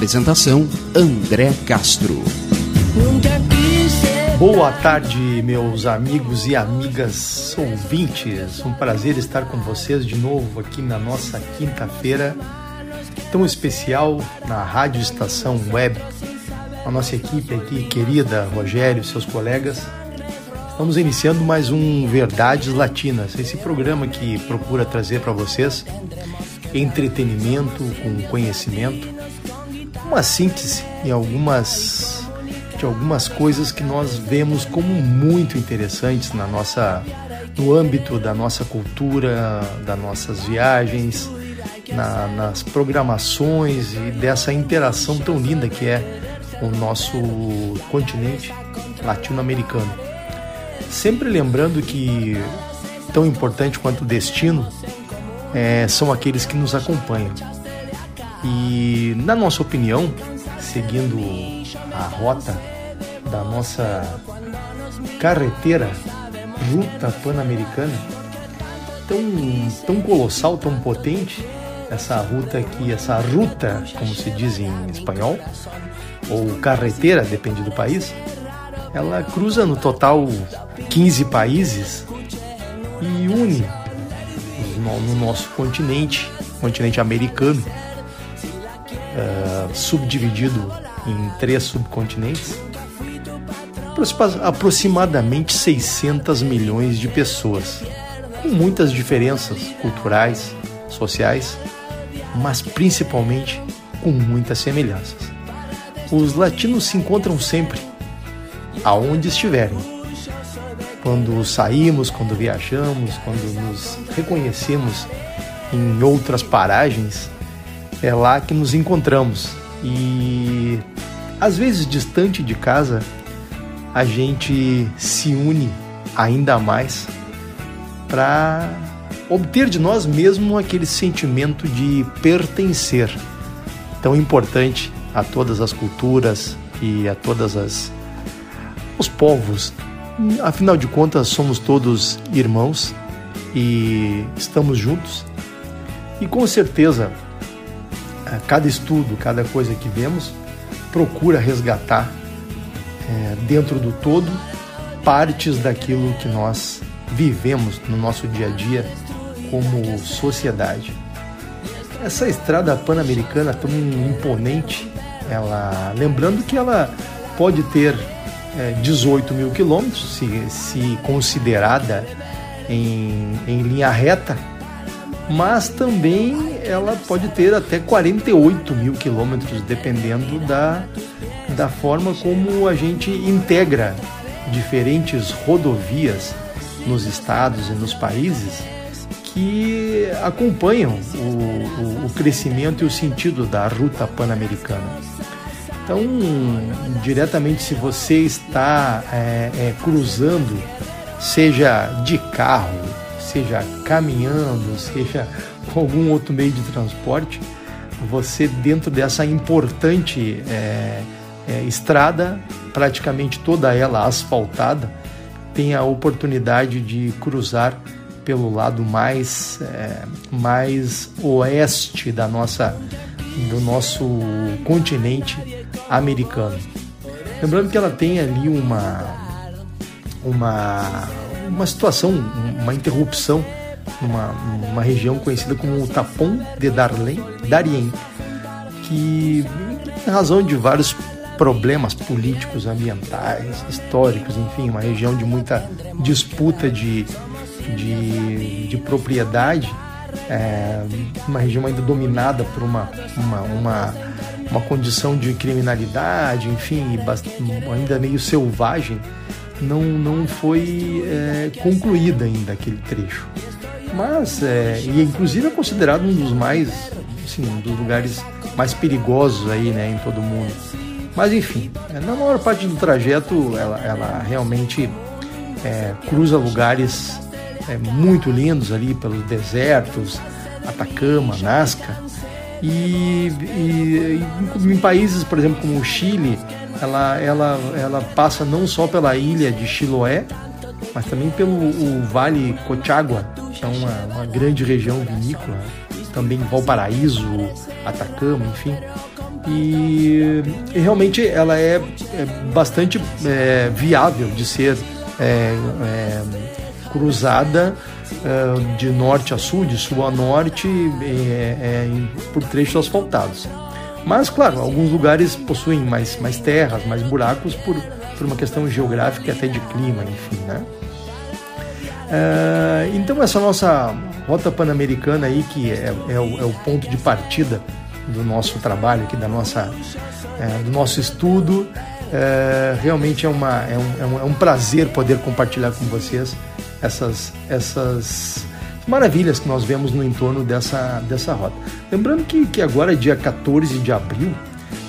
Apresentação André Castro. Boa tarde, meus amigos e amigas ouvintes. Um prazer estar com vocês de novo aqui na nossa quinta-feira tão especial na Rádio Estação Web. A nossa equipe aqui, querida Rogério seus colegas, estamos iniciando mais um Verdades Latinas, esse programa que procura trazer para vocês entretenimento com conhecimento uma síntese em algumas de algumas coisas que nós vemos como muito interessantes na nossa no âmbito da nossa cultura, das nossas viagens, na, nas programações e dessa interação tão linda que é o nosso continente latino-americano. Sempre lembrando que tão importante quanto o destino é, são aqueles que nos acompanham. E, na nossa opinião, seguindo a rota da nossa carreteira Ruta Pan-Americana, tão, tão colossal, tão potente, essa ruta aqui, essa ruta, como se diz em espanhol, ou carreteira, depende do país, ela cruza no total 15 países e une no nosso continente, continente americano, uh, subdividido em três subcontinentes, aproximadamente 600 milhões de pessoas, com muitas diferenças culturais, sociais, mas principalmente com muitas semelhanças. Os latinos se encontram sempre aonde estiverem. Quando saímos, quando viajamos, quando nos reconhecemos em outras paragens, é lá que nos encontramos. E às vezes distante de casa, a gente se une ainda mais para obter de nós mesmos aquele sentimento de pertencer, tão importante a todas as culturas e a todas as os povos. Afinal de contas, somos todos irmãos e estamos juntos. E com certeza cada estudo, cada coisa que vemos, procura resgatar é, dentro do todo partes daquilo que nós vivemos no nosso dia a dia como sociedade. Essa estrada pan-americana tão imponente, ela, lembrando que ela pode ter é, 18 mil quilômetros, se, se considerada em, em linha reta, mas também ela pode ter até 48 mil quilômetros, dependendo da, da forma como a gente integra diferentes rodovias nos estados e nos países que acompanham o, o, o crescimento e o sentido da ruta pan-americana. Então, diretamente, se você está é, é, cruzando, seja de carro, seja caminhando, seja com algum outro meio de transporte, você dentro dessa importante é, é, estrada, praticamente toda ela asfaltada, tem a oportunidade de cruzar pelo lado mais, é, mais oeste da nossa, do nosso continente americano. Lembrando que ela tem ali uma, uma uma situação, uma interrupção numa, numa região conhecida como o Tapon de Darlen, Darien, que em razão de vários problemas políticos, ambientais, históricos, enfim, uma região de muita disputa de, de, de propriedade, é, uma região ainda dominada por uma, uma, uma, uma condição de criminalidade, enfim, ainda meio selvagem, não, não foi é, concluída ainda aquele trecho. Mas é, e inclusive é considerado um dos mais, assim, um dos lugares mais perigosos aí, né, em todo o mundo. Mas enfim, na maior parte do trajeto ela, ela realmente é, cruza lugares é, muito lindos ali pelos desertos, Atacama, Nazca. E, e, em países, por exemplo, como o Chile, ela, ela, ela passa não só pela ilha de Chiloé, mas também pelo o Vale Cochagua, é uma, uma grande região vinícola, também Valparaíso, Atacama, enfim. E, e realmente ela é, é bastante é, viável de ser é, é cruzada é, de norte a sul, de sul a norte, é, por trechos asfaltados. Mas, claro, alguns lugares possuem mais, mais terras, mais buracos por, por uma questão geográfica e até de clima, enfim, né? Uh, então essa nossa rota pan-americana aí que é, é, o, é, o, ponto de partida do nosso trabalho aqui da nossa é, do nosso estudo é, realmente é uma é um, é um, é um prazer poder compartilhar com vocês essas essas maravilhas que nós vemos no entorno dessa dessa rota. Lembrando que, que agora dia 14 de abril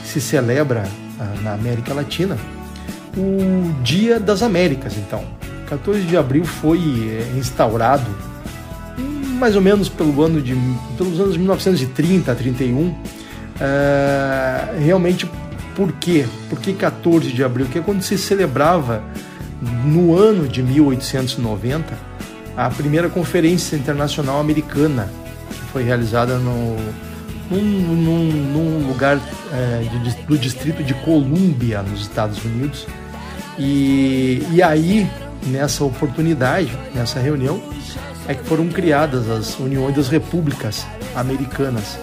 se celebra uh, na América Latina o Dia das Américas então 14 de abril foi é, instaurado mais ou menos pelo ano de, pelos anos 1930 a 31. É, realmente, por quê? Por que 14 de abril? Que é quando se celebrava, no ano de 1890, a primeira Conferência Internacional Americana, que foi realizada no, num, num, num lugar de, do Distrito de Colômbia, nos Estados Unidos. E, e aí nessa oportunidade, nessa reunião, é que foram criadas as Uniões das Repúblicas Americanas.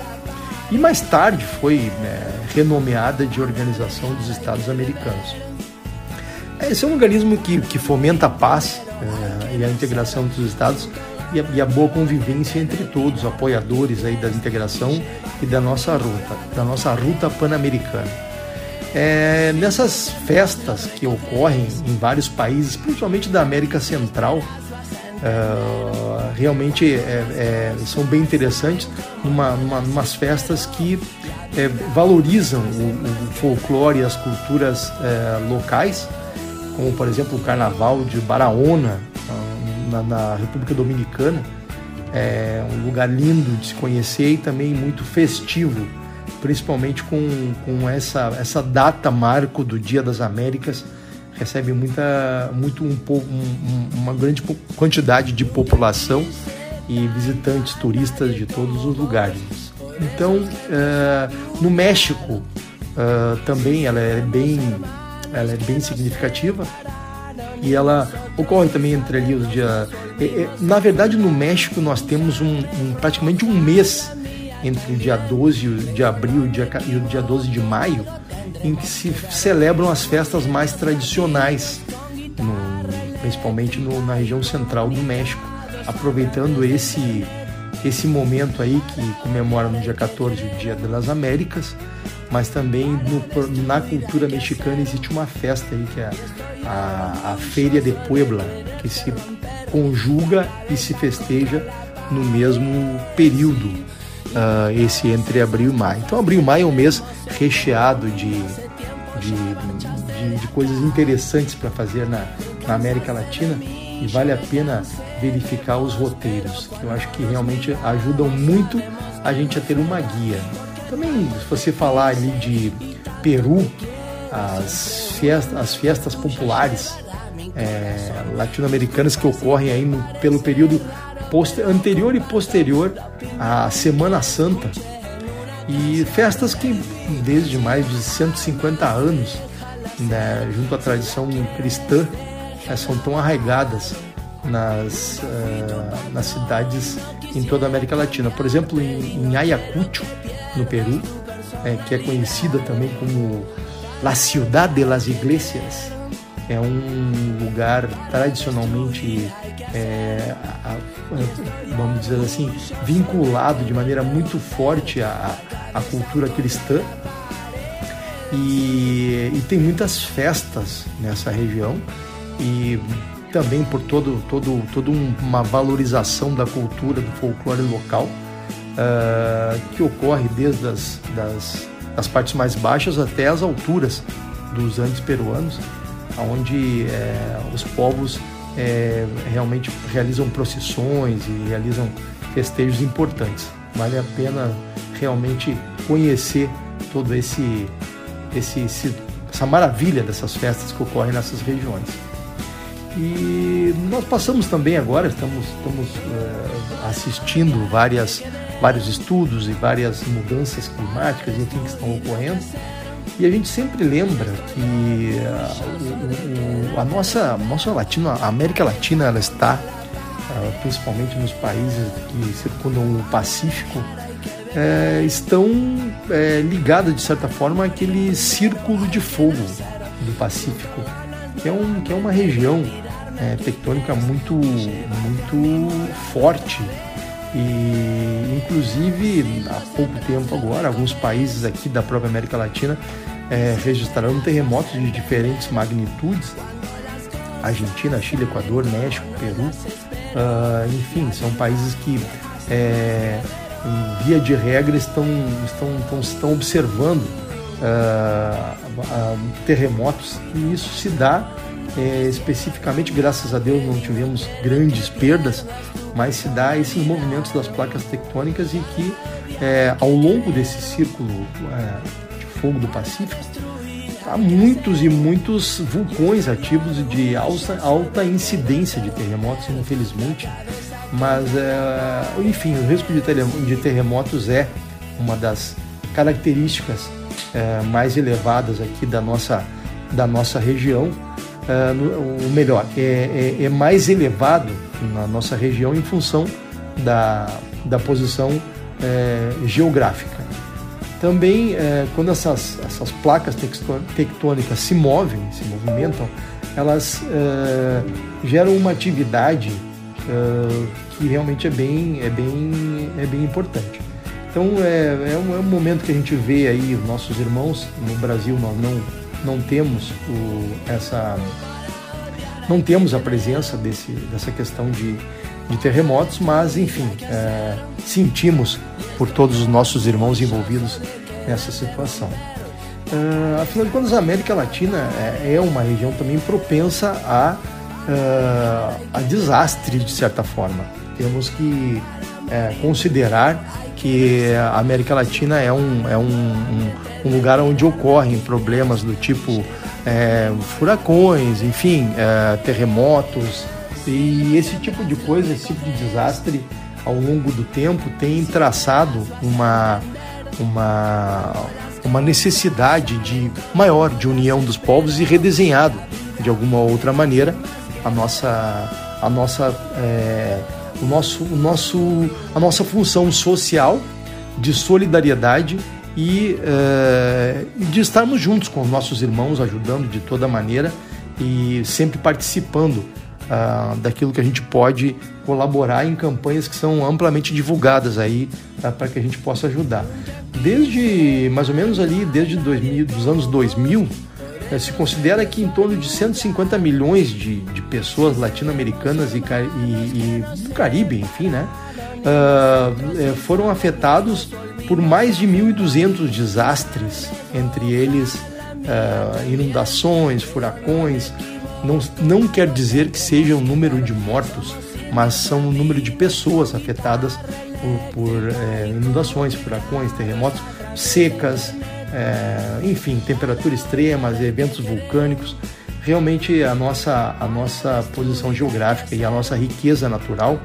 E mais tarde foi né, renomeada de Organização dos Estados Americanos. Esse é um organismo que, que fomenta a paz é, e a integração dos Estados e a, e a, boa convivência entre todos, apoiadores aí da integração e da nossa ruta, da nossa ruta pan-americana. É, nessas festas que ocorrem em vários países, principalmente da América Central, é, realmente é, é, são bem interessantes, numa, numa, numas festas que é, valorizam o, o, folclore e as culturas é, locais, como por exemplo o Carnaval de Barahona, na, na República Dominicana. É um lugar lindo de se conhecer e também muito festivo principalmente com, com essa, essa data marco do Dia das Américas, recebe muita, muito um, um, uma grande quantidade de população e visitantes turistas de todos os lugares. Então, uh, no México uh, também ela é bem, ela é bem significativa e ela ocorre também entre ali os dias. Na verdade, no México nós temos um, um praticamente um mês entre o dia 12 de abril e o dia 12 de maio, em que se celebram as festas mais tradicionais, no, principalmente no, na região central do México, aproveitando esse esse momento aí que comemora no dia 14 o Dia das Américas, mas também no, na cultura mexicana existe uma festa aí que é a, a Feira de Puebla, que se conjuga e se festeja no mesmo período uh, esse entre abril e maio. Então, abril e maio é um mês recheado de, de, de, de coisas interessantes para fazer na, na América Latina e vale a pena verificar os roteiros, que eu acho que realmente ajudam muito a gente a ter uma guia. Também, se você falar ali de Peru, as festas, as festas populares é, latino-americanas que ocorrem aí no, pelo período anterior e posterior à Semana Santa e festas que desde mais de 150 anos, né, junto à tradição cristã, né, são tão arraigadas nas, uh, nas cidades em toda a América Latina. Por exemplo, em, em Ayacucho, no Peru, é, que é conhecida também como La Ciudad de las Iglesias, é um lugar tradicionalmente, é, a, a, vamos dizer assim, vinculado de maneira muito forte à, à cultura cristã. E, e, tem muitas festas nessa região e também por todo, todo, toda uma valorização da cultura, do folclore local, uh, que ocorre desde as das, das partes mais baixas até as alturas dos Andes peruanos, onde é, os povos é, realmente realizam procissões e realizam festejos importantes. Vale a pena realmente conhecer todo esse, esse, esse essa maravilha dessas festas que ocorrem nessas regiões. E nós passamos também agora, estamos, estamos é, assistindo várias, vários estudos e várias mudanças climáticas, enfim, que estão ocorrendo. E a gente sempre lembra que a, a, a nossa, nossa Latina, a América Latina, ela está, uh, principalmente nos países que circundam o Pacífico, é, estão é, ligadas, de certa forma, àquele círculo de fogo do Pacífico, que é, um, que é uma região é, tectônica muito, muito forte e inclusive há pouco tempo agora alguns países aqui da própria América Latina é, registraram terremotos de diferentes magnitudes. Argentina, Chile, Equador, México, Peru. Uh, enfim, são países que é, em via de regra estão, estão, estão, estão observando uh, uh, terremotos. E isso se dá é, especificamente, graças a Deus, não tivemos grandes perdas, mas se dá esses movimentos das placas tectônicas e que é, ao longo desse círculo é, de fogo do Pacífico há muitos e muitos vulcões ativos de alta, alta incidência de terremotos, infelizmente. Mas, é, enfim, o risco de terremotos é uma das características é, mais elevadas aqui da nossa, da nossa região uh, o melhor, é, é, é, mais elevado na nossa região em função da, da posição é, geográfica. Também, é, quando essas, essas placas tectônicas se movem, se movimentam, elas é, geram uma atividade que realmente é bem, é bem, é bem importante. Então é, é, um, é um momento que a gente vê aí os nossos irmãos no Brasil nós não não temos o, essa não temos a presença desse, dessa questão de, de terremotos, mas enfim, é, sentimos por todos os nossos irmãos envolvidos nessa situação. Uh, afinal de contas, a América Latina é, é uma região também propensa a, uh, a desastre, de certa forma. Temos que é, considerar que a América Latina é um, é um, um, um lugar onde ocorrem problemas do tipo é, furacões, enfim, é, terremotos. E esse tipo de coisa, esse tipo de desastre ao longo do tempo tem traçado uma, uma, uma necessidade de maior de união dos povos e redesenhado de alguma outra maneira a nossa, a nossa é, o nosso, o nosso, a nossa função social de solidariedade e uh, de estarmos juntos com os nossos irmãos, ajudando de toda maneira e sempre participando uh, daquilo que a gente pode colaborar em campanhas que são amplamente divulgadas aí uh, para que a gente possa ajudar. Desde mais ou menos ali, desde 2000, dos anos 2000, é, se considera que em torno de 150 milhões de, de pessoas latino-americanas e, e, e, Caribe, enfim, né, uh, foram afetados por mais de 1.200 desastres, entre eles uh, inundações, furacões. Não, não quer dizer que seja o número de mortos, mas são o número de pessoas afetadas por, por é, inundações, furacões, terremotos, secas, é, enfim, temperaturas extremas, eventos vulcânicos. Realmente a nossa, a nossa posição geográfica e a nossa riqueza natural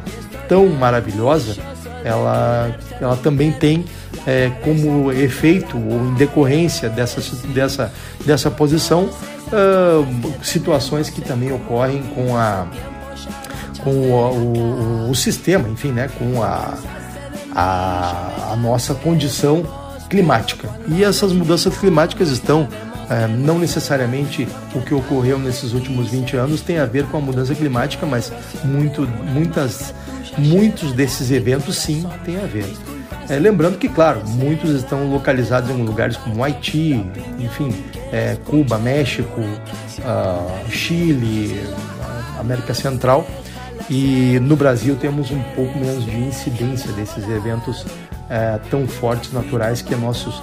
tão maravilhosa, ela, ela também tem é, como efeito ou em decorrência dessa, dessa, dessa posição uh, situações que também ocorrem com a com o, o, o sistema, enfim, né, com a, a, a nossa condição climática. E essas mudanças climáticas estão é, não necessariamente o que ocorreu nesses últimos 20 anos tem a ver com a mudança climática, mas muito, muitas, muitos desses eventos sim têm a ver. É, lembrando que, claro, muitos estão localizados em lugares como Haiti, enfim, é, Cuba, México, uh, Chile, América Central e no Brasil temos um pouco menos de incidência desses eventos é, tão fortes naturais que nossos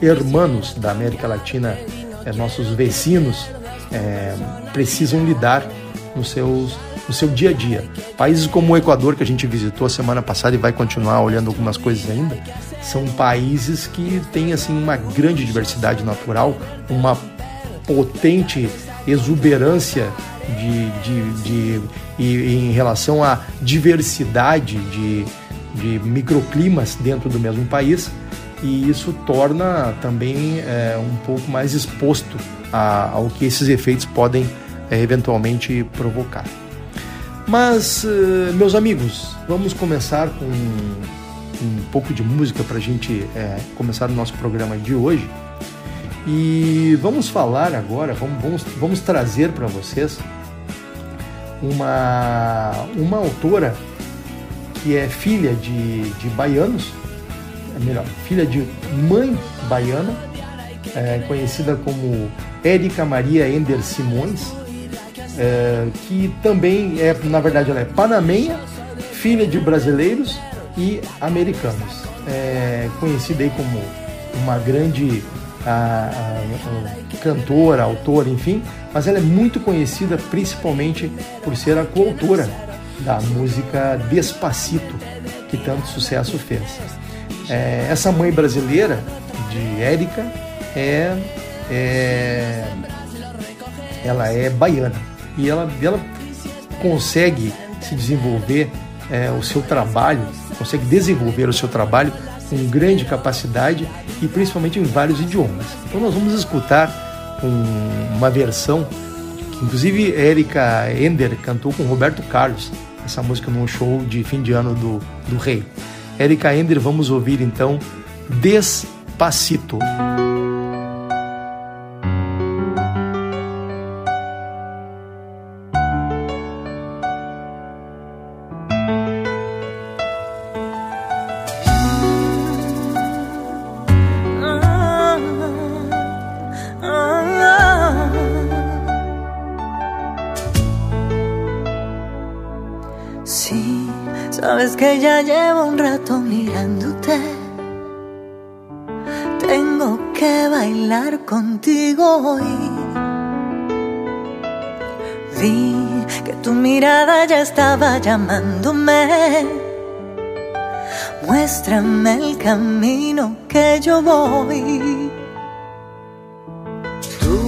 irmãos da América Latina, é, nossos vecinos, é, precisam lidar nos seus, no seu dia a dia. Países como o Equador, que a gente visitou a semana passada e vai continuar olhando algumas coisas ainda, são países que têm assim uma grande diversidade natural, uma potente exuberância de, de, de, de em relação à diversidade de, de microclimas dentro do mesmo país e isso torna também é, um pouco mais exposto a, ao que esses efeitos podem é, eventualmente provocar. Mas, uh, meus amigos, vamos começar com um pouco de música para a gente é, começar o nosso programa de hoje. E vamos falar agora, vamos, vamos, vamos trazer para vocês uma, uma autora que é filha de, de baianos, é melhor, filha de mãe baiana, é, conhecida como Érica Maria Ender Simões, é, que também é, na verdade, ela é panamenha, filha de brasileiros e americanos. É, conhecida aí como uma grande a, a, a, cantora, autora, enfim, mas ela é muito conhecida principalmente por ser a coautora da música Despacito, que tanto sucesso fez. É, essa mãe brasileira de Érica é, é, ela é baiana e ela, ela consegue se desenvolver é, o seu trabalho, consegue desenvolver o seu trabalho com grande capacidade e principalmente em vários idiomas. Então nós vamos escutar um, uma versão que inclusive Erika Ender cantou com Roberto Carlos essa música num show de fim de ano do, do Rei. Erika Ender, vamos ouvir então Despacito. Ya llevo un rato mirándote. Tengo que bailar contigo hoy. Vi que tu mirada ya estaba llamándome. Muéstrame el camino que yo voy. Tú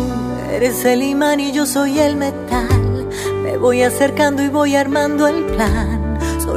eres el imán y yo soy el metal. Me voy acercando y voy armando el plan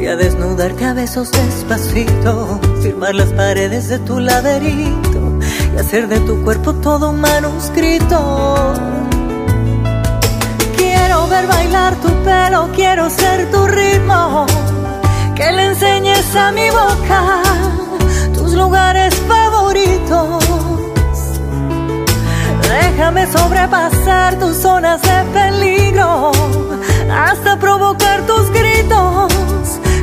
Voy a desnudarte a besos despacito, firmar las paredes de tu laberinto y hacer de tu cuerpo todo un manuscrito. Quiero ver bailar tu pelo, quiero ser tu ritmo, que le enseñes a mi boca tus lugares favoritos. Déjame sobrepasar tus zonas de peligro hasta provocar tus gritos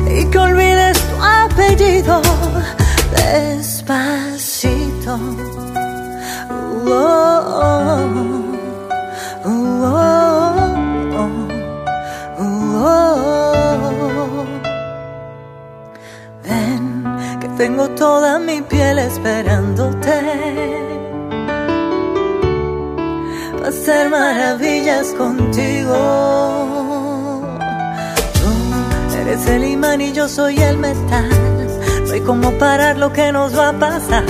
y que olvides tu apellido despacito. Ven, que tengo toda mi piel esperándote. Hacer maravillas contigo. Eres el imán y yo soy el metal. No hay como parar lo que nos va a pasar.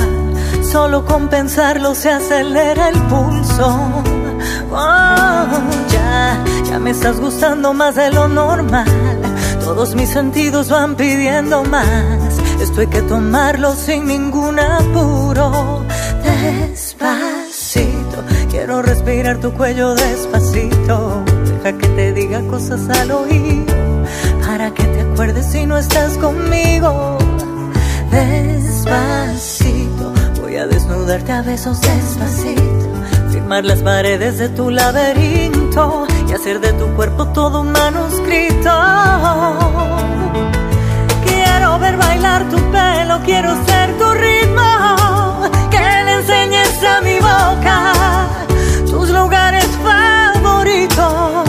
Solo con pensarlo se acelera el pulso. Oh, ya, ya me estás gustando más de lo normal. Todos mis sentidos van pidiendo más. Esto hay que tomarlo sin ningún apuro. Despacito, quiero respirar tu cuello despacito deja que te diga cosas al oído acuerdes si no estás conmigo. Despacito, voy a desnudarte a besos despacito, firmar las paredes de tu laberinto y hacer de tu cuerpo todo un manuscrito. Quiero ver bailar tu pelo, quiero ser tu ritmo, que le enseñes a mi boca tus lugares favoritos.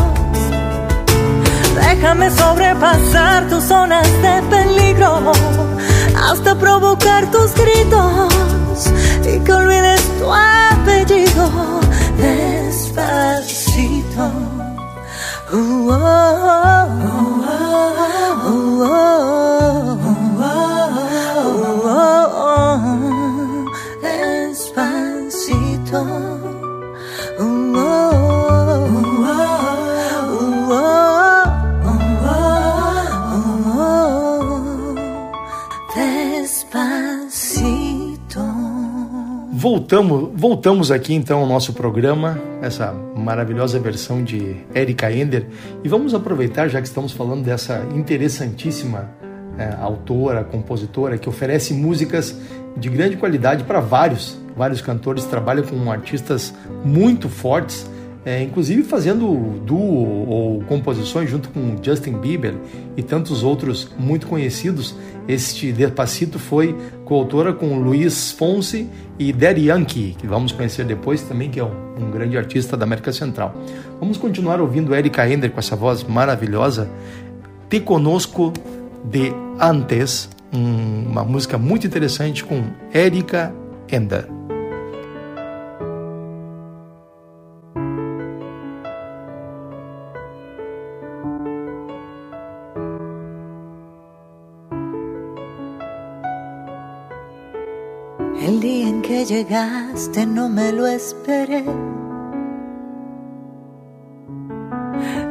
Déjame sobrepasar tus zonas de peligro hasta provocar tus gritos y que olvides tu apellido despacito. Uh, oh, oh, Voltamos, voltamos aqui então ao nosso programa, essa maravilhosa versão de Erika Ender, e vamos aproveitar, já que estamos falando dessa interessantíssima é, autora, compositora, que oferece músicas de grande qualidade para vários, vários cantores, trabalha com artistas muito fortes é, inclusive fazendo duo ou composições junto com Justin Bieber e tantos outros muito conhecidos. Este Despacito foi coautora com Luiz Fonsi e Daddy Yankee, que vamos conhecer depois também, que é um, um grande artista da América Central. Vamos continuar ouvindo Erika Ender com essa voz maravilhosa. Te Conosco de Antes, um, uma música muito interessante com Erika Ender. Llegaste no me lo esperé.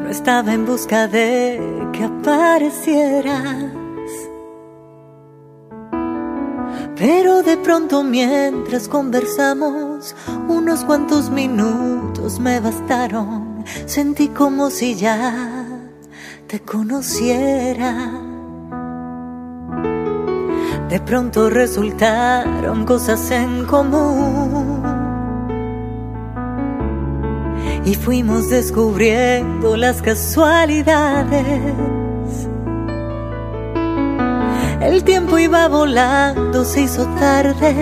No estaba en busca de que aparecieras. Pero de pronto mientras conversamos, unos cuantos minutos me bastaron. Sentí como si ya te conociera. De pronto resultaron cosas en común. Y fuimos descubriendo las casualidades. El tiempo iba volando, se hizo tarde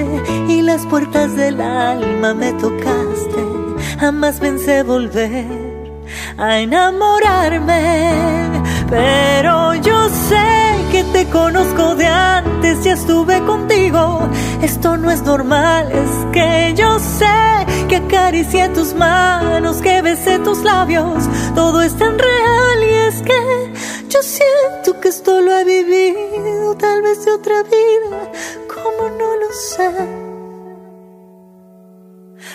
y las puertas del alma me tocaste. Jamás pensé volver a enamorarme, pero yo sé que te conozco de antes y estuve contigo. Esto no es normal, es que yo sé que acaricié tus manos, que besé tus labios. Todo es tan real y es que yo siento que esto lo he vivido, tal vez de otra vida, como no lo sé.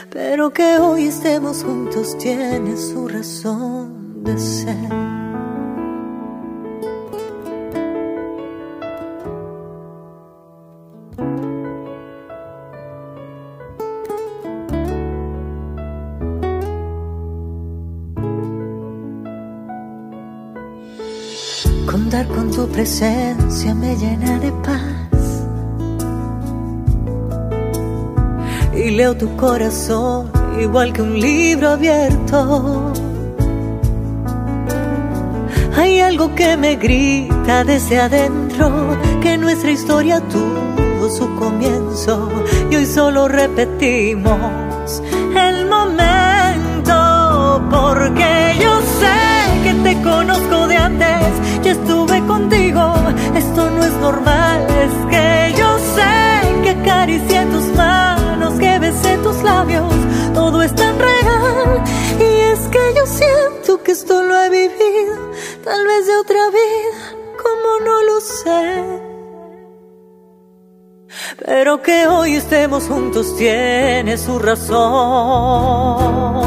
Pero que hoy estemos juntos tiene su razón de ser. Tu presencia me llena de paz. Y leo tu corazón igual que un libro abierto. Hay algo que me grita desde adentro, que nuestra historia tuvo su comienzo y hoy solo repetimos el momento porque yo sé conozco de antes ya estuve contigo. Esto no es normal, es que yo sé que acaricié tus manos, que besé tus labios, todo es tan real. Y es que yo siento que esto lo he vivido, tal vez de otra vida, como no lo sé. Pero que hoy estemos juntos tiene su razón.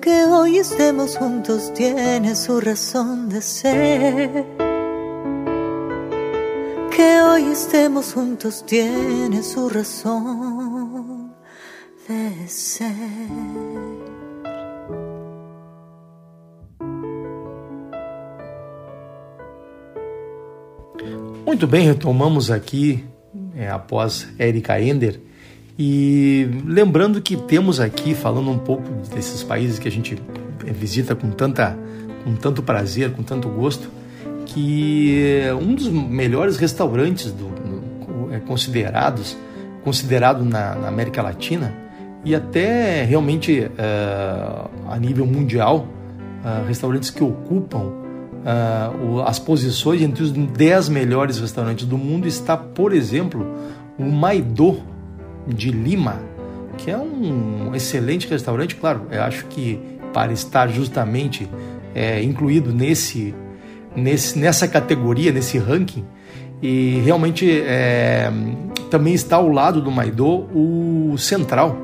Que hoy estemos juntos tiene su razón de ser. Que hoy estemos juntos tiene su razón de ser. Muito bem, retomamos aqui é, após Erika Ender e lembrando que temos aqui, falando um pouco desses países que a gente visita com, tanta, com tanto prazer, com tanto gosto, que um dos melhores restaurantes do, no, é considerados considerado na, na, América Latina e até realmente uh, a nível mundial, restaurantes que ocupam as posições entre os 10 melhores restaurantes do mundo está, por exemplo, o Maidô, de Lima, que é um excelente restaurante, claro, eu acho que para estar justamente é, incluído nesse, nesse, nessa categoria, nesse ranking, e realmente é, também está ao lado do Maidô o Central,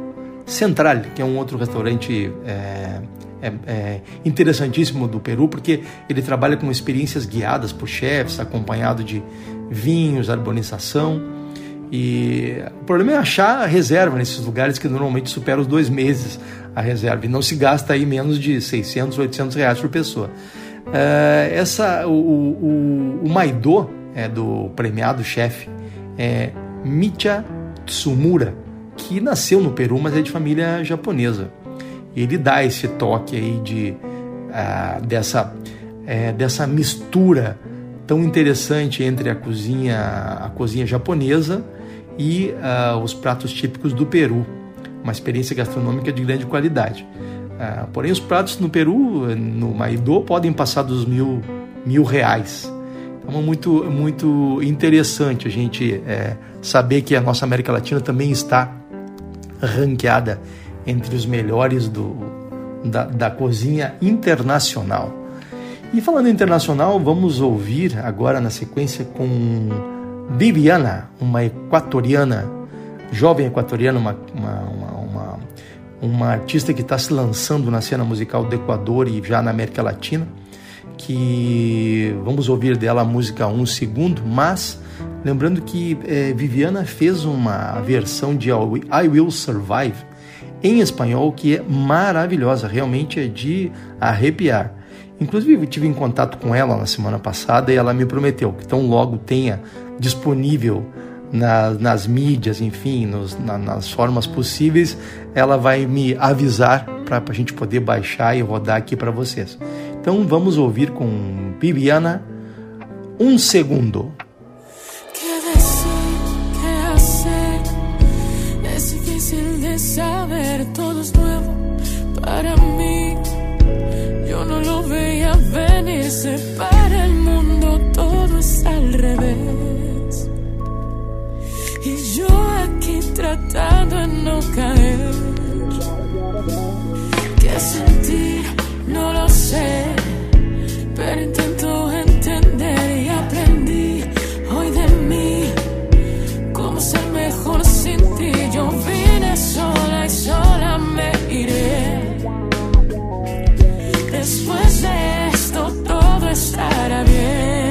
Central, que é um outro restaurante é, é, é, interessantíssimo do Peru, porque ele trabalha com experiências guiadas por chefs, acompanhado de vinhos, arborização. E o problema é achar a reserva nesses lugares que normalmente supera os dois meses a reserva e não se gasta aí menos de 600, 800 reais por pessoa. Uh, essa, o, o, o Maido é do premiado chefe é Micha Tsumura, que nasceu no Peru, mas é de família japonesa. Ele dá esse toque aí de, uh, dessa, é, dessa mistura tão interessante entre a cozinha, a cozinha japonesa e uh, os pratos típicos do Peru, uma experiência gastronômica de grande qualidade. Uh, porém, os pratos no Peru, no Maidô, podem passar dos mil, mil reais. Então, é muito, muito interessante a gente é, saber que a nossa América Latina também está ranqueada entre os melhores do, da, da cozinha internacional. E falando internacional, vamos ouvir agora na sequência com Viviana, uma equatoriana, jovem equatoriana, uma, uma, uma, uma artista que está se lançando na cena musical do Equador e já na América Latina, que vamos ouvir dela a música Um Segundo, mas lembrando que é, Viviana fez uma versão de I Will Survive em espanhol que é maravilhosa, realmente é de arrepiar. Inclusive, tive em contato com ela na semana passada e ela me prometeu que tão logo tenha disponível na, nas mídias, enfim, nos, na, nas formas possíveis, ela vai me avisar para a gente poder baixar e rodar aqui para vocês. Então vamos ouvir com Viviana um segundo. saber, todo es nuevo para mí. Yo no lo veía venir, se para el mundo, todo es al revés. Y yo aquí tratando de no caer. ¿Qué sentir? No lo sé, pero intento entender y aprendí hoy de mí cómo ser mejor sin ti. Yo vine sola y sola me iré. Después de esto todo estará bien.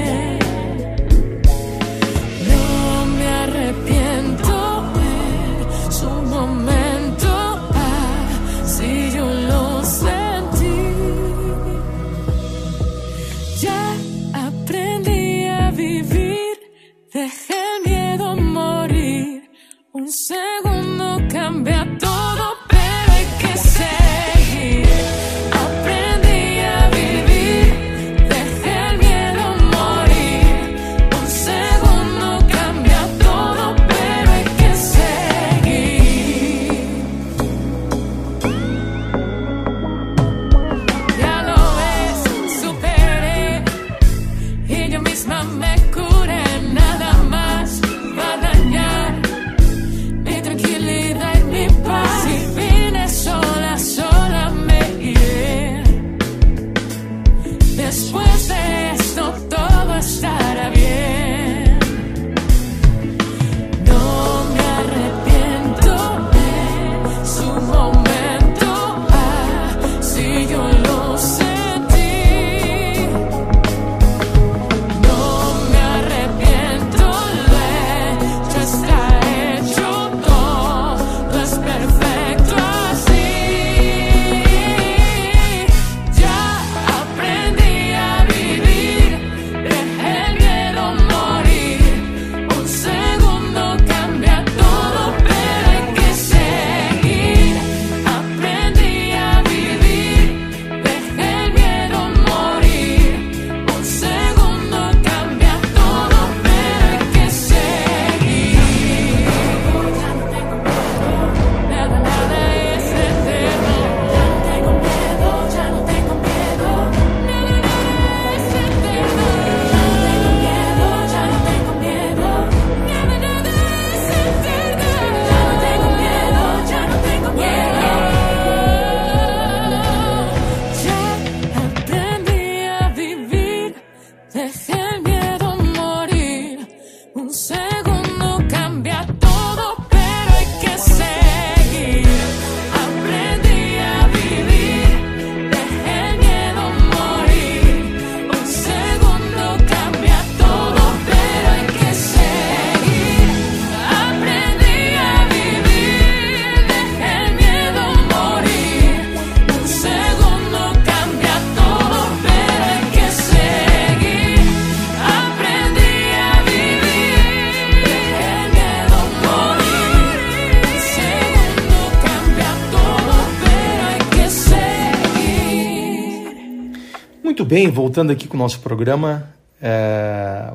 Bem, voltando aqui com o nosso programa, é,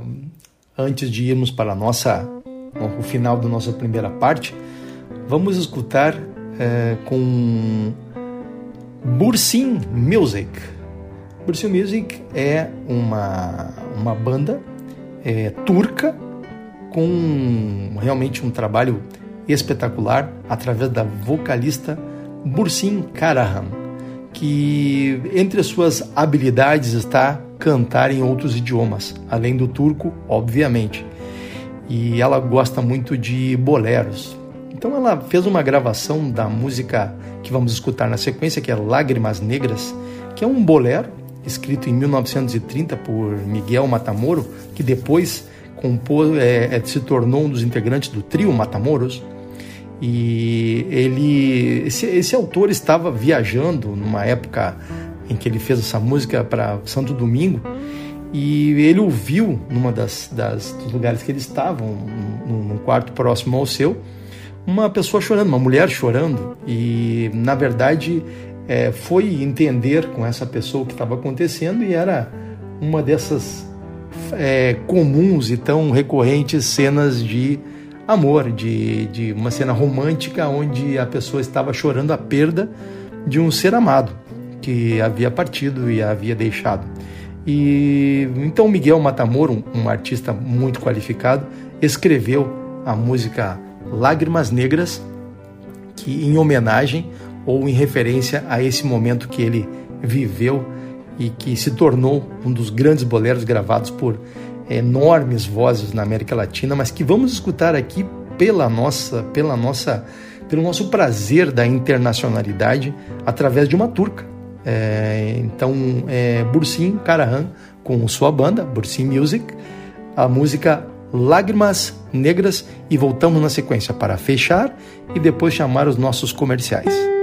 antes de irmos para nossa, o final da nossa primeira parte, vamos escutar é, com Bursin Music. Bursin Music é uma, uma banda é, turca com realmente um trabalho espetacular através da vocalista Bursin Karahan que entre as suas habilidades está cantar em outros idiomas, além do turco, obviamente. E ela gosta muito de boleros. Então ela fez uma gravação da música que vamos escutar na sequência, que é Lágrimas Negras, que é um bolero escrito em 1930 por Miguel Matamoros, que depois compôs, é, é, se tornou um dos integrantes do trio Matamoros. E ele, esse, esse autor estava viajando numa época em que ele fez essa música para Santo Domingo e ele ouviu numa das, das dos lugares que eles estavam, num, num quarto próximo ao seu, uma pessoa chorando, uma mulher chorando. E na verdade é, foi entender com essa pessoa o que estava acontecendo e era uma dessas é, comuns e tão recorrentes cenas de amor, de, de uma cena romântica onde a pessoa estava chorando a perda de um ser amado que havia partido e havia deixado. E então Miguel Matamoro, um, artista muito qualificado, escreveu a música Lágrimas Negras, que em homenagem ou em referência a esse momento que ele viveu e que se tornou um dos grandes boleros gravados por enormes vozes na América Latina, mas que vamos escutar aqui pela nossa, pela nossa, pelo nosso prazer da internacionalidade através de uma turca. É, então, é, Bursin Karahan com sua banda Bursin Music, a música Lágrimas Negras e voltamos na sequência para fechar e depois chamar os nossos comerciais.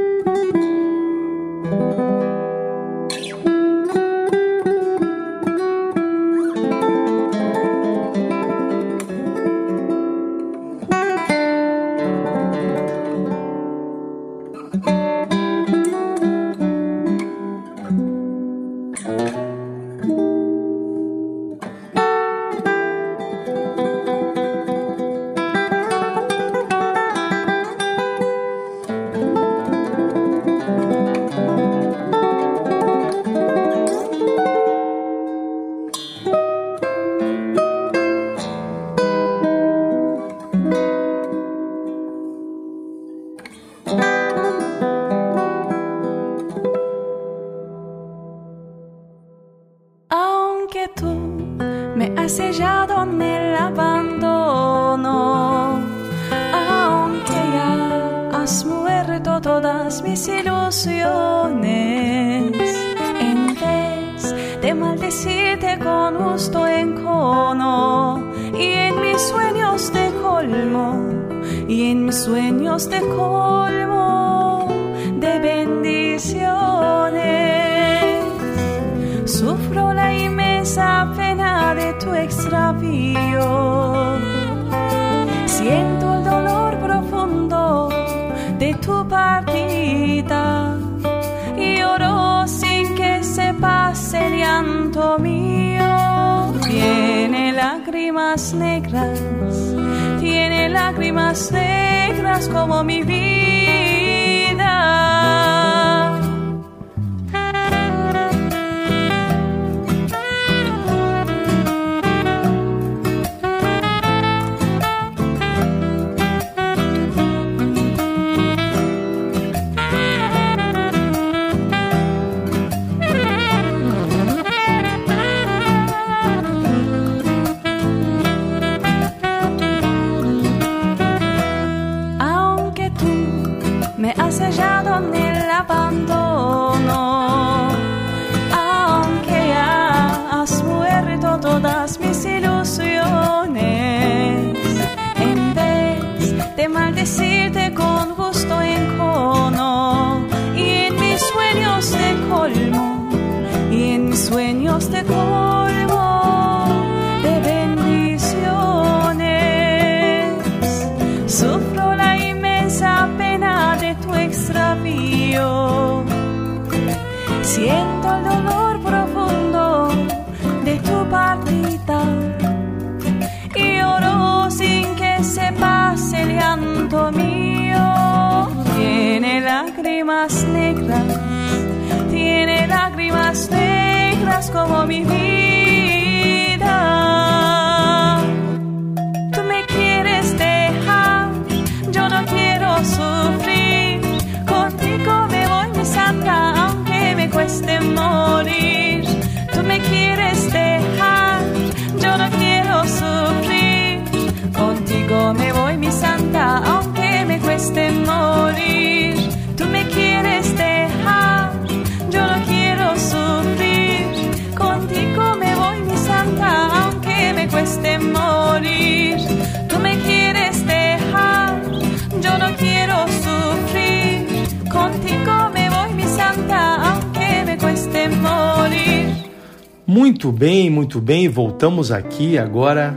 Bem. Voltamos aqui agora,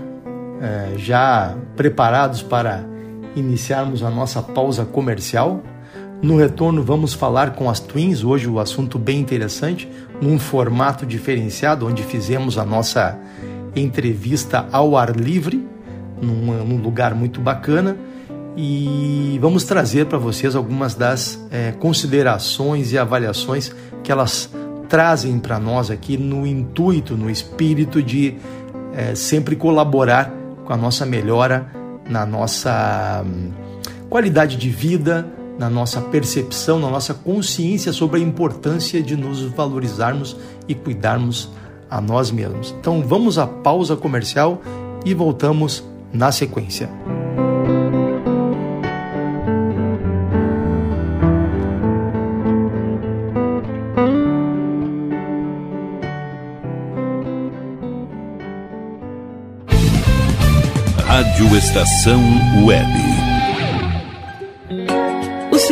é, já preparados para iniciarmos a nossa pausa comercial. No retorno, vamos falar com as Twins. Hoje, o assunto bem interessante, num formato diferenciado, onde fizemos a nossa entrevista ao ar livre, num, num lugar muito bacana. E vamos trazer para vocês algumas das é, considerações e avaliações que elas trazem para nós aqui no intuito, no espírito de é, sempre colaborar com a nossa melhora na nossa hum, qualidade de vida, na nossa percepção, na nossa consciência sobre a importância de nos valorizarmos e cuidarmos a nós mesmos. Então vamos à pausa comercial e voltamos na sequência. Rádio Estação Web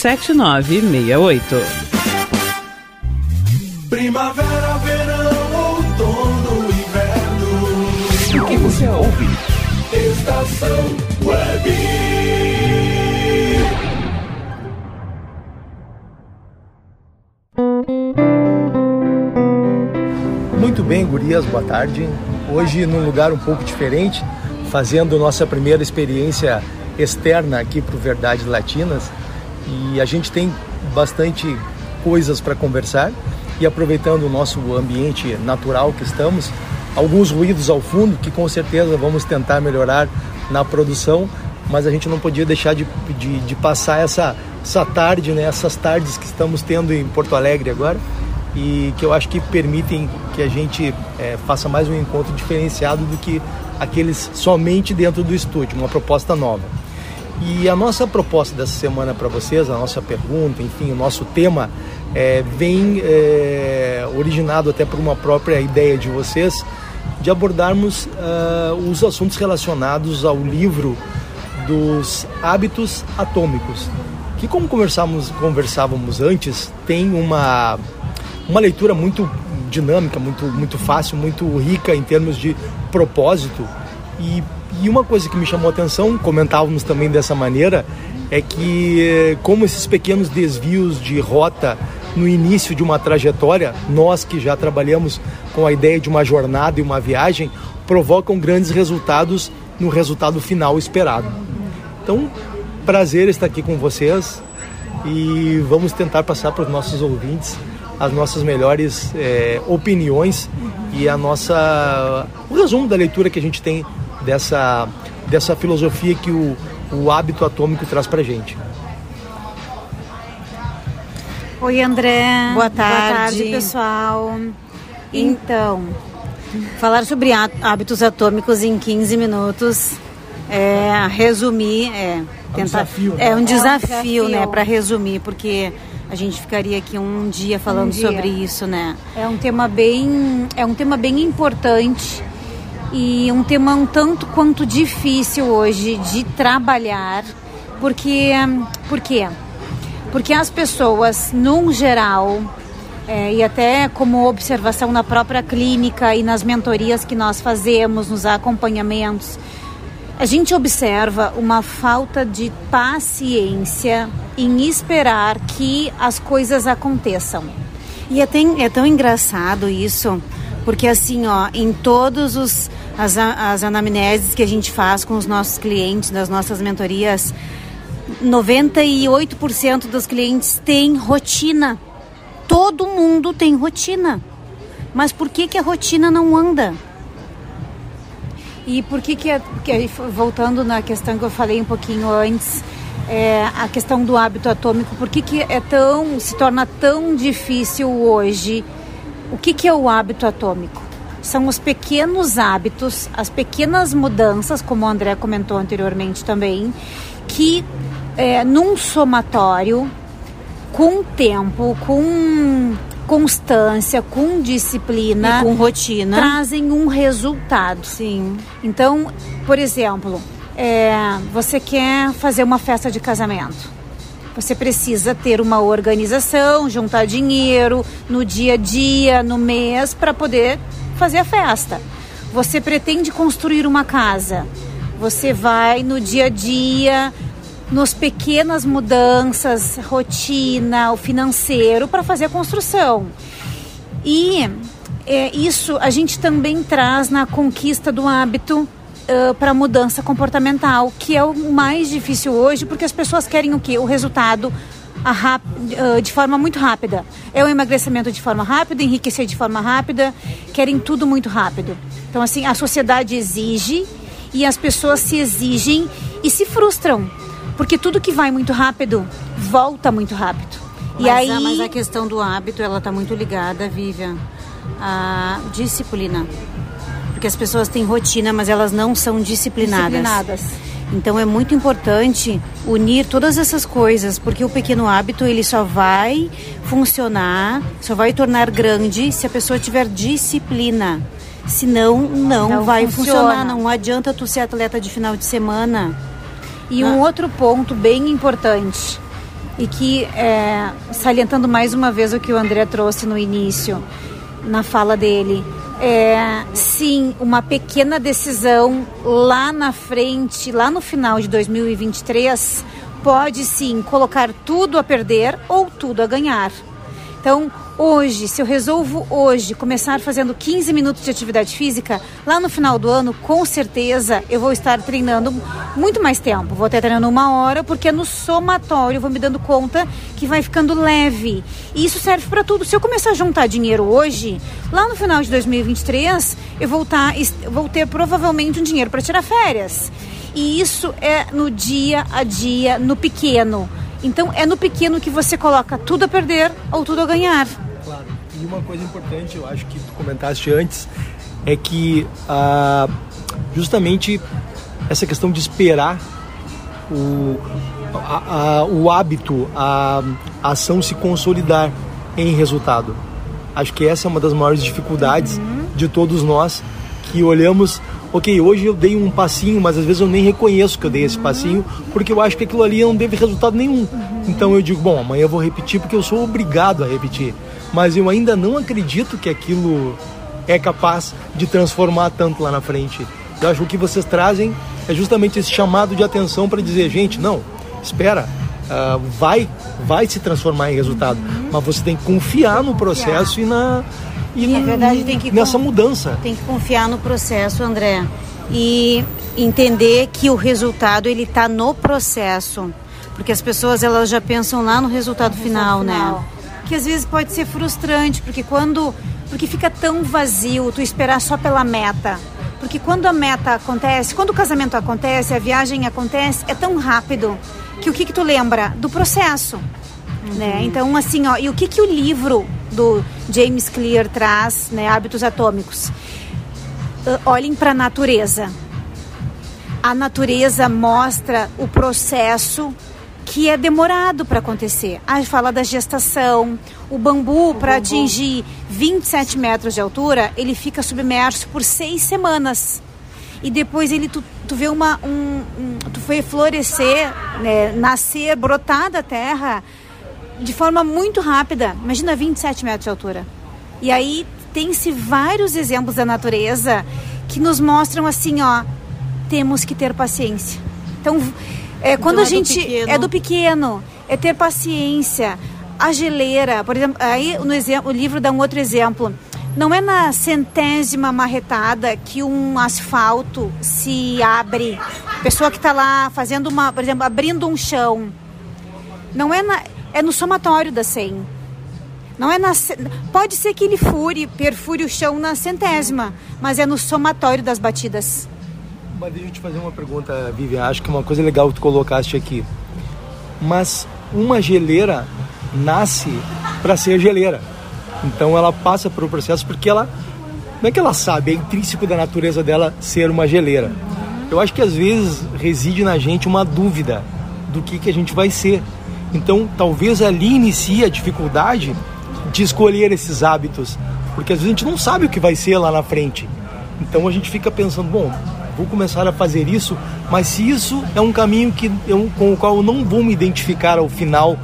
7968. Primavera, verão, outono, inverno. O que você ouve? Estação Web. Muito bem, gurias, boa tarde. Hoje num lugar um pouco diferente, fazendo nossa primeira experiência externa aqui para o Verdades Latinas e a gente tem bastante coisas para conversar. E aproveitando o nosso ambiente natural que estamos, alguns ruídos ao fundo que com certeza vamos tentar melhorar na produção, mas a gente não podia deixar de, de, de passar essa, essa tarde, né, essas tardes que estamos tendo em Porto Alegre agora. E que eu acho que permitem que a gente é, faça mais um encontro diferenciado do que aqueles somente dentro do estúdio, uma proposta nova. E a nossa proposta dessa semana para vocês, a nossa pergunta, enfim, o nosso tema, é, vem é, originado até por uma própria ideia de vocês de abordarmos uh, os assuntos relacionados ao livro dos hábitos atômicos, que como conversávamos, conversávamos antes, tem uma, uma leitura muito dinâmica, muito, muito fácil, muito rica em termos de propósito e e uma coisa que me chamou a atenção, comentávamos também dessa maneira, é que como esses pequenos desvios de rota no início de uma trajetória, nós que já trabalhamos com a ideia de uma jornada e uma viagem, provocam grandes resultados no resultado final esperado. Então, prazer estar aqui com vocês e vamos tentar passar para os nossos ouvintes as nossas melhores é, opiniões e a nossa o resumo da leitura que a gente tem dessa, dessa filosofia que o, o hábito atômico traz para gente. Oi, André. Boa tarde. Boa tarde, pessoal. Então, falar sobre hábitos atômicos em 15 minutos é resumir, é tentar desafio, é um né? desafio, É um desafio. né, para resumir, porque a gente ficaria aqui um dia falando Um dia. sobre isso, né? É um tema bem, é um tema bem importante e um tema um tanto quanto difícil hoje de trabalhar, porque por quê? Porque as pessoas, num geral, é, e até como observação na própria clínica e nas mentorias que nós fazemos, nos acompanhamentos, a gente observa uma falta de paciência em esperar que as coisas aconteçam. E é, tem- é tão engraçado isso, porque assim, ó, em todos os as, as anamneses que a gente faz com os nossos clientes, das nossas mentorias, 98% dos clientes têm rotina. Todo mundo tem rotina. Mas por que que a rotina não anda? E por que que, é, que voltando na questão que eu falei um pouquinho antes, é, a questão do hábito atômico, por que, que é tão, se torna tão difícil hoje? O que, que é o hábito atômico? São os pequenos hábitos, as pequenas mudanças, como o André comentou anteriormente também, que é, num somatório, com tempo, com constância, com disciplina, e com rotina, trazem um resultado. Sim. Então, por exemplo, é, você quer fazer uma festa de casamento. Você precisa ter uma organização, juntar dinheiro no dia a dia, no mês, para poder fazer a festa. Você pretende construir uma casa. Você vai no dia a dia nos pequenas mudanças, rotina, o financeiro para fazer a construção. E é, isso a gente também traz na conquista do hábito uh, para mudança comportamental, que é o mais difícil hoje, porque as pessoas querem o quê? O resultado uh, de forma muito rápida. É o emagrecimento de forma rápida, enriquecer de forma rápida, querem tudo muito rápido. Então, assim, a sociedade exige e as pessoas se exigem e se frustram porque tudo que vai muito rápido, volta muito rápido. Mas, e aí... A, mas a questão do hábito, ela está muito ligada, Vivian, à disciplina. Porque as pessoas têm rotina, mas elas não são disciplinadas. Disciplinadas. Então é muito importante unir todas essas coisas, porque o pequeno hábito ele só vai funcionar, só vai tornar grande se a pessoa tiver disciplina. Senão não, não vai funciona. funcionar. Não adianta tu ser atleta de final de semana e um outro ponto bem importante, e que, é, salientando mais uma vez o que o André trouxe no início, na fala dele, é, sim, uma pequena decisão lá na frente, lá no final de 2023, pode sim colocar tudo a perder ou tudo a ganhar. Então, hoje, se eu resolvo hoje começar fazendo 15 minutos de atividade física, lá no final do ano, com certeza eu vou estar treinando muito mais tempo. Vou estar treinando uma hora, porque no somatório eu vou me dando conta que vai ficando leve. E isso serve para tudo. Se eu começar a juntar dinheiro hoje, lá no final de 2023, eu vou, estar, vou ter provavelmente um dinheiro para tirar férias. E isso é no dia a dia, no pequeno. Então é no pequeno que você coloca tudo a perder ou tudo a ganhar. E uma coisa importante, eu acho que tu comentaste antes, é que ah, justamente essa questão de esperar o, a, a, o hábito, a, a, ação se consolidar em resultado. Acho que essa é uma das maiores dificuldades uhum. de todos nós que olhamos ok, hoje eu dei um passinho, mas às vezes eu nem reconheço que eu dei esse passinho, porque eu acho que aquilo ali não teve resultado nenhum. Então eu digo, bom, amanhã eu vou repetir porque eu sou obrigado a repetir. Mas eu ainda não acredito que aquilo é capaz de transformar tanto lá na frente. Eu acho que o que vocês trazem é justamente esse chamado de atenção para dizer, gente, não, espera, uh, vai, vai se transformar em resultado, mas você tem que confiar no processo e na e na verdade tem que nessa mudança. Tem que confiar no processo, André, e entender que o resultado ele está no processo, porque as pessoas elas já pensam lá no resultado, no final, resultado final, né? Que às vezes pode ser frustrante, porque quando porque fica tão vazio tu esperar só pela meta. Porque quando a meta acontece, quando o casamento acontece, a viagem acontece, é tão rápido que o que, que tu lembra? Do processo. Uhum. Né? Então, assim, ó, e o que, que o livro do James Clear traz, né, Hábitos Atômicos? Uh, olhem para a natureza. A natureza mostra o processo que é demorado para acontecer. A fala da gestação, o bambu para atingir 27 metros de altura, ele fica submerso por seis semanas e depois ele tu, tu vê uma um, um tu vê florescer, né, nascer, brotar da terra de forma muito rápida. Imagina 27 metros de altura. E aí tem-se vários exemplos da natureza que nos mostram assim, ó, temos que ter paciência. Então, é, quando então, a é gente do é do pequeno, é ter paciência. A geleira, por exemplo, aí no exemplo, o livro dá um outro exemplo. Não é na centésima marretada que um asfalto se abre. Pessoa que está lá fazendo uma, por exemplo, abrindo um chão. Não é na é no somatório da 100. Não é na, pode ser que ele fure, perfure o chão na centésima, mas é no somatório das batidas. Mas deixa eu te fazer uma pergunta, Vivian. Acho que é uma coisa legal que tu colocaste aqui. Mas uma geleira nasce para ser geleira. Então ela passa por um processo porque ela não é que ela sabe, é intrínseco da natureza dela ser uma geleira. Eu acho que às vezes reside na gente uma dúvida do que, que a gente vai ser. Então talvez ali inicie a dificuldade de escolher esses hábitos, porque às vezes a gente não sabe o que vai ser lá na frente. Então a gente fica pensando, bom, vou começar a fazer isso, mas se isso é um caminho que eu, com o qual eu não vou me identificar ao final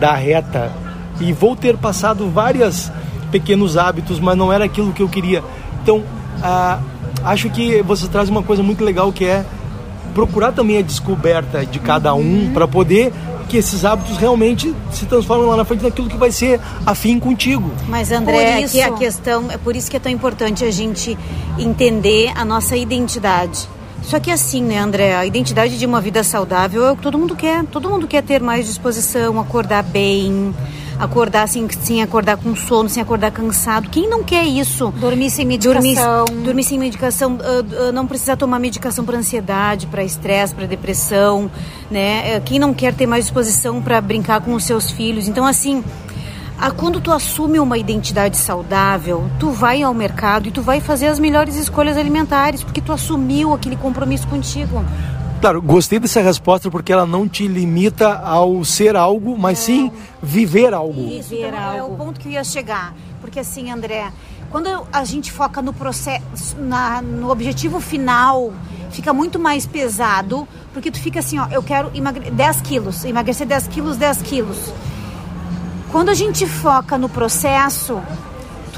da reta e vou ter passado vários pequenos hábitos, mas não era aquilo que eu queria. Então, ah, acho que você traz uma coisa muito legal que é procurar também a descoberta de cada um uhum. para poder que esses hábitos realmente se transformem lá na frente naquilo que vai ser afim contigo. Mas André, aqui a questão é por isso que é tão importante a gente entender a nossa identidade. Só que assim, né, André, a identidade de uma vida saudável é o que todo mundo quer. Todo mundo quer ter mais disposição, acordar bem, acordar sem, sem acordar com sono, sem acordar cansado. Quem não quer isso? Dormir sem medicação. Dormir, dormir sem medicação, uh, uh, não precisar tomar medicação para ansiedade, para estresse, para depressão, né? Uh, quem não quer ter mais disposição para brincar com os seus filhos? Então, assim, quando tu assume uma identidade saudável, tu vai ao mercado e tu vai fazer as melhores escolhas alimentares, porque tu assumiu aquele compromisso contigo. Claro, gostei dessa resposta porque ela não te limita ao ser algo, mas sim viver algo. Isso, viver então, algo. é o ponto que eu ia chegar. Porque assim, André, quando a gente foca no processo, na, no objetivo final, fica muito mais pesado, porque tu fica assim, ó, eu quero emagrecer 10 quilos, emagrecer 10 quilos, 10 quilos. Quando a gente foca no processo,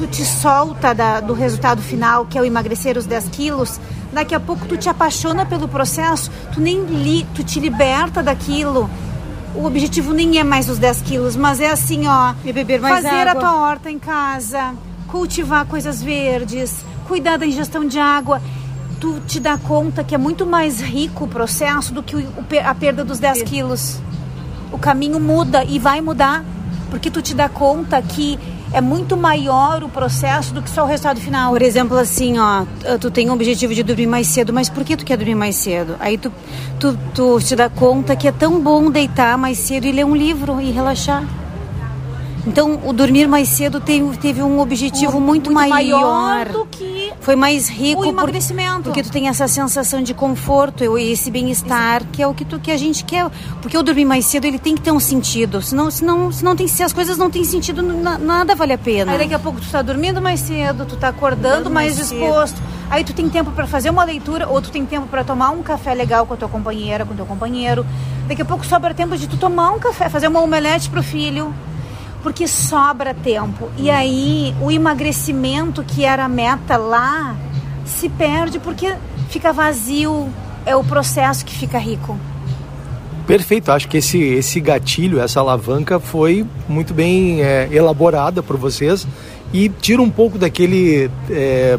tu te solta da, do resultado final, que é o emagrecer os 10 quilos, daqui a pouco tu te apaixona pelo processo, tu nem li, tu te liberta daquilo. O objetivo nem é mais os 10 quilos, mas é assim, ó, fazer água. a tua horta em casa, cultivar coisas verdes, cuidar da ingestão de água. Tu te dá conta que é muito mais rico o processo do que o, a perda dos 10 quilos. O caminho muda e vai mudar, porque tu te dá conta que é muito maior o processo do que só o resultado final. Por exemplo, assim, ó, tu tem o objetivo de dormir mais cedo, mas por que tu quer dormir mais cedo? Aí tu, tu, tu te dá conta que é tão bom deitar mais cedo e ler um livro e relaxar. Então, o dormir mais cedo teve, teve um objetivo muito, muito maior, maior, do que foi mais rico o emagrecimento, por, porque tu tem essa sensação de conforto e esse bem-estar que é o que tu que a gente quer. Porque o dormir mais cedo ele tem que ter um sentido, senão, senão, senão tem se as coisas não têm sentido nada vale a pena. Aí daqui a pouco tu está dormindo mais cedo, tu está acordando mais, mais disposto. Aí tu tem tempo para fazer uma leitura, ou tu tem tempo para tomar um café legal com a tua companheira, com o teu companheiro. Daqui a pouco sobra tempo de tu tomar um café, fazer uma omelete pro filho porque sobra tempo. E aí o emagrecimento que era a meta lá se perde porque fica vazio, é o processo que fica rico. Perfeito, acho que esse, esse gatilho, essa alavanca foi muito bem é, elaborada por vocês e tira um pouco daquele, é,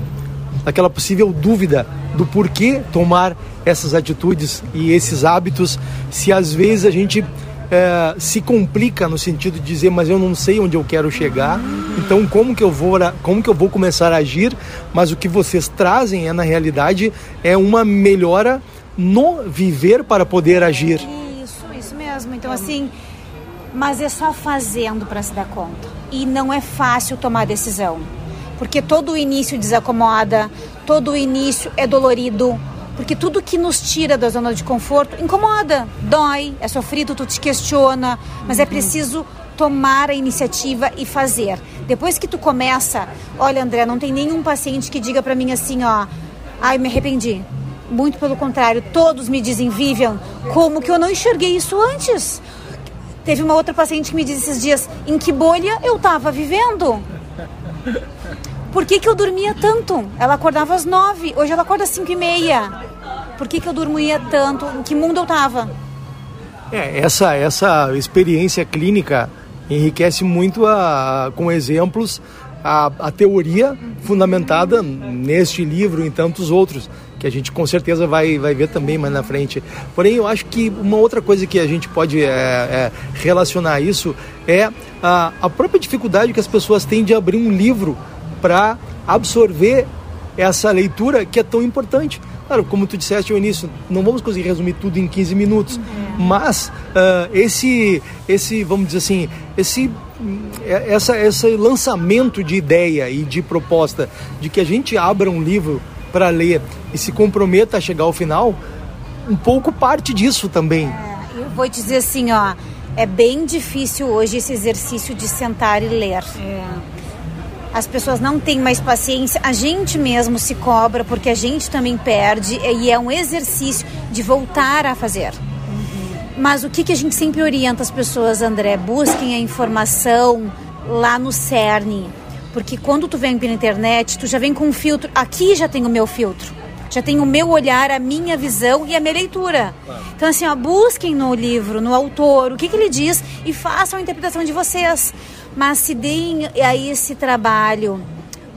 daquela possível dúvida do porquê tomar essas atitudes e esses hábitos se às vezes a gente é, se complica no sentido de dizer, mas eu não sei onde eu quero chegar, então como que eu vou, como que eu vou começar a agir? Mas o que vocês trazem é na realidade é uma melhora no viver para poder agir. Isso, isso mesmo. Então assim, mas é só fazendo para se dar conta. E não é fácil tomar decisão. Porque todo o início desacomoda, todo o início é dolorido, porque tudo que nos tira da zona de conforto incomoda, dói, é sofrido, tu te questiona, mas é preciso tomar a iniciativa e fazer. Depois que tu começa, olha André, não tem nenhum paciente que diga para mim assim, ó, ai, me arrependi. Muito pelo contrário, todos me dizem, Vivian, como que eu não enxerguei isso antes? Teve uma outra paciente que me disse esses dias, em que bolha eu estava vivendo? Por que, que eu dormia tanto? Ela acordava às nove, hoje ela acorda às cinco e meia. Por que, que eu dormia tanto? Em que mundo eu estava? É, essa, essa experiência clínica enriquece muito a, com exemplos a, a teoria fundamentada neste livro e tantos outros que a gente com certeza vai, vai ver também mais na frente. Porém, eu acho que uma outra coisa que a gente pode é, é, relacionar isso é a, a própria dificuldade que as pessoas têm de abrir um livro para absorver essa leitura que é tão importante. Claro, como tu disseste no início, não vamos conseguir resumir tudo em 15 minutos, é. mas uh, esse, esse, vamos dizer assim, esse, essa, esse lançamento de ideia e de proposta de que a gente abra um livro para ler e se comprometa a chegar ao final, um pouco parte disso também. É, eu vou dizer assim, ó, é bem difícil hoje esse exercício de sentar e ler. É. As pessoas não têm mais paciência, a gente mesmo se cobra porque a gente também perde e é um exercício de voltar a fazer. Mas o que, que a gente sempre orienta as pessoas, André? Busquem a informação lá no CERN. Porque quando tu vem pela internet, tu já vem com um filtro. Aqui já tem o meu filtro já tem o meu olhar, a minha visão e a minha leitura. Então, assim, ó, busquem no livro, no autor, o que, que ele diz e façam a interpretação de vocês. Mas se deem a esse trabalho,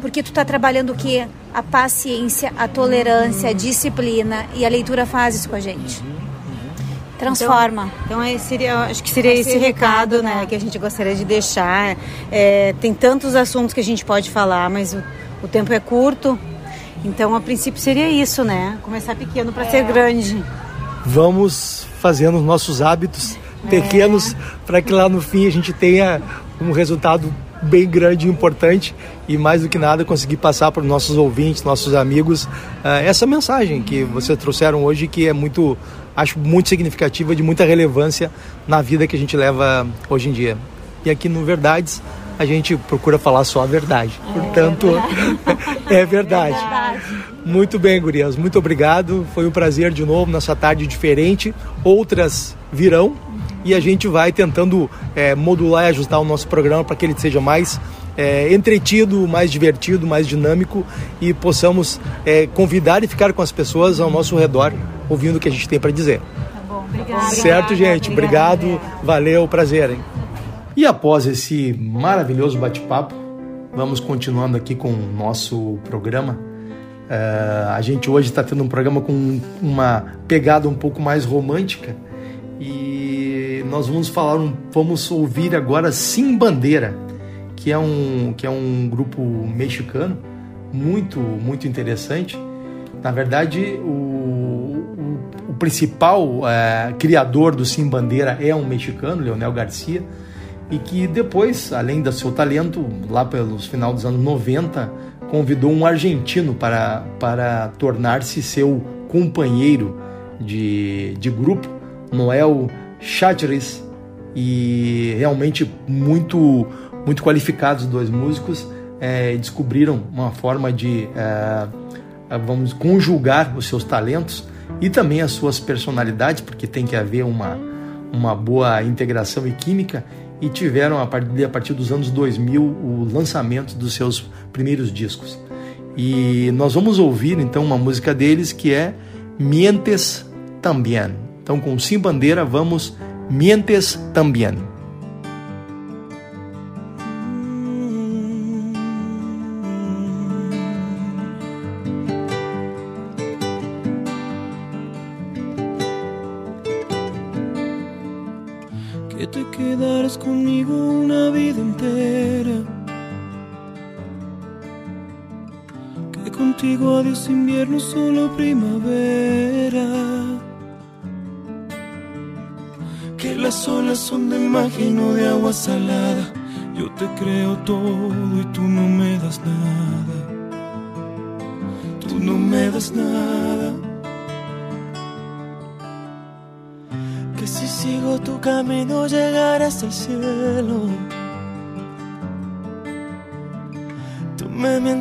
porque tu está trabalhando o quê? A paciência, a tolerância, a disciplina e a leitura faz isso com a gente. Uhum, uhum. Transforma. Então, então seria, acho que seria esse recado, né, né, que a gente gostaria de deixar. É, tem tantos assuntos que a gente pode falar, mas o, o tempo é curto. Então, a princípio seria isso, né? Começar pequeno para é. ser grande. Vamos fazendo nossos hábitos pequenos é. para que lá no fim a gente tenha um resultado bem grande e importante e mais do que nada conseguir passar para os nossos ouvintes, nossos amigos, uh, essa mensagem que vocês trouxeram hoje que é muito, acho muito significativa, de muita relevância na vida que a gente leva hoje em dia. E aqui no Verdades a gente procura falar só a verdade. É, Portanto, é verdade. é verdade. Muito bem, gurias. Muito obrigado. Foi um prazer de novo nessa tarde diferente. Outras virão e a gente vai tentando é, modular e ajustar o nosso programa para que ele seja mais é, entretido, mais divertido, mais dinâmico e possamos é, convidar e ficar com as pessoas ao nosso redor ouvindo o que a gente tem para dizer. Tá bom, obrigado. Certo, gente? Obrigado. Valeu, prazer, hein? E após esse maravilhoso bate-papo, vamos continuando aqui com o nosso programa. Uh, a gente hoje está tendo um programa com uma pegada um pouco mais romântica e nós vamos falar, vamos ouvir agora Sim Bandeira, que é um que é um grupo mexicano muito muito interessante. Na verdade, o, o, o principal uh, criador do Sim Bandeira é um mexicano, Leonel Garcia e que depois, além do seu talento, lá pelos final dos anos 90, convidou um argentino para, para tornar-se seu companheiro de, de grupo, Noel Cháceres, e realmente muito, muito qualificados dois músicos, é, descobriram uma forma de, é, vamos, conjugar os seus talentos e também as suas personalidades, porque tem que haver uma, uma boa integração e química, e tiveram a partir, a partir dos anos 2000 o lançamento dos seus primeiros discos. E nós vamos ouvir então uma música deles que é Mientes Tambien. Então com Sim Bandeira vamos Mientes Tambien.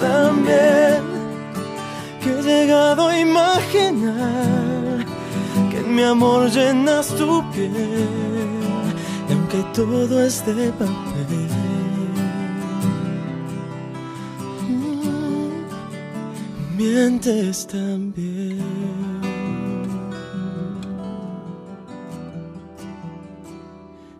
también que he llegado a imaginar que en mi amor llenas tu piel aunque todo es de papel. Mientes también.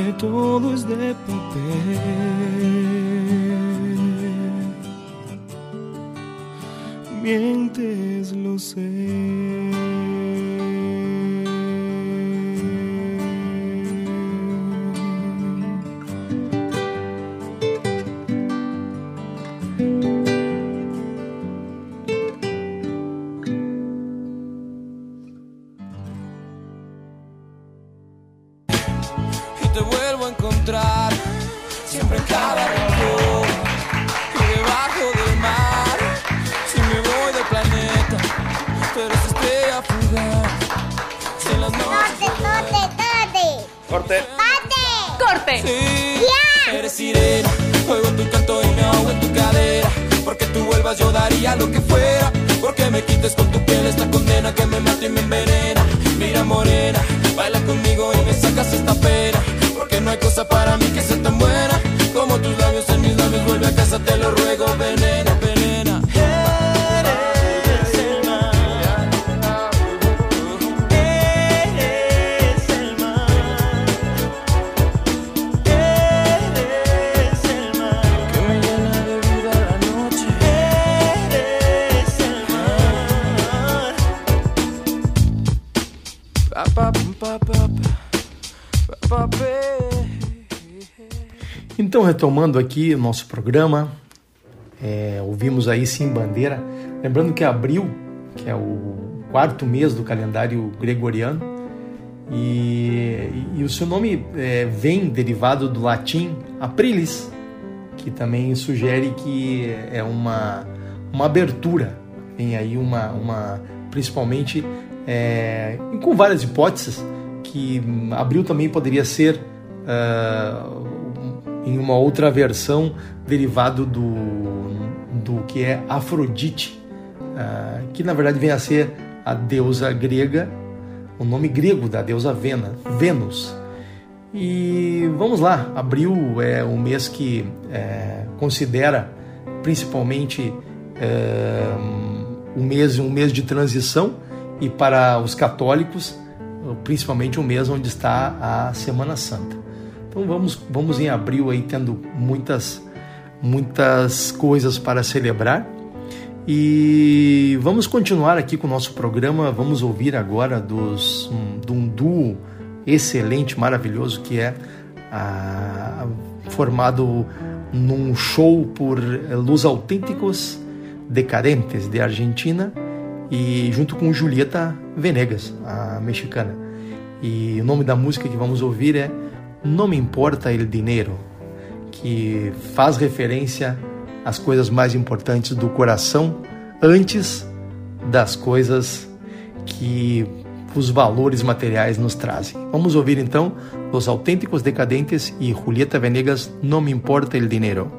aunque todo es de papel, mientes, lo sé. Eres sirena oigo tu canto y me ahogo en tu cadera. Porque tú vuelvas yo daría lo que fuera. Porque me quites con tu piel esta condena que me mata y me envenena. Mira morena baila conmigo y me sacas esta pena. Porque no hay cosa para mí que sea tan buena como tus labios retomando aqui o nosso programa, é, ouvimos aí Sim Bandeira. Lembrando que abril, que é o quarto mês do calendário gregoriano, e, e o seu nome é, vem derivado do latim aprilis, que também sugere que é uma, uma abertura. Tem aí uma, uma principalmente é, com várias hipóteses, que abril também poderia ser ah, em uma outra versão derivado do, do que é Afrodite, ah, que na verdade vem a ser a deusa grega, o nome grego da deusa Vena, Vênus. E vamos lá, abril é um mês que é, considera principalmente é, um mês um mês de transição e para os católicos principalmente um mês onde está a Semana Santa. Então vamos vamos em abril aí tendo muitas muitas coisas para celebrar e vamos continuar aqui com o nosso programa. Vamos ouvir agora dos um, de um duo excelente, maravilhoso que é a, formado num show por Los Autênticos Decadentes de Argentina e junto com Julieta Venegas, a mexicana. E o nome da música que vamos ouvir é Não Me Importa El Dinheiro, que faz referência às coisas mais importantes do coração antes das coisas que os valores materiais nos trazem. Vamos ouvir então Los Autênticos Decadentes e Julieta Venegas, Não Me Importa El Dinheiro.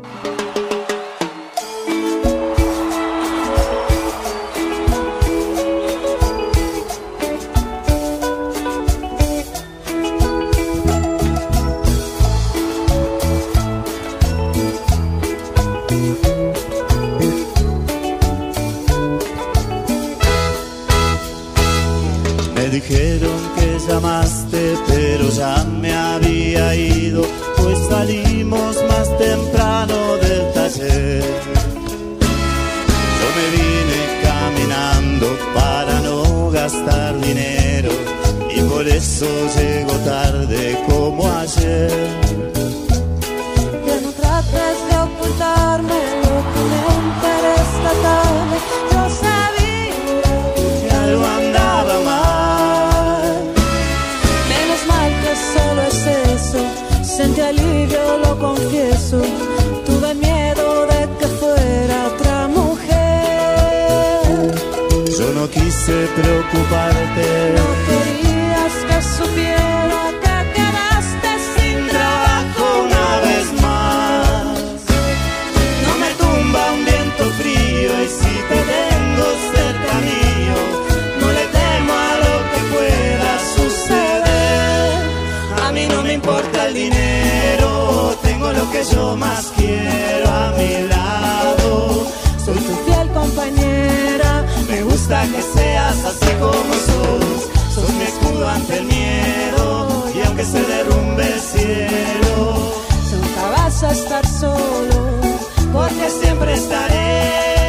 Yo más quiero a mi lado. Soy tu fiel compañera. Me gusta que seas así como sos. Sos mi escudo ante el miedo y aunque se derrumbe el cielo, Nunca vas a estar solo. porque siempre estaré.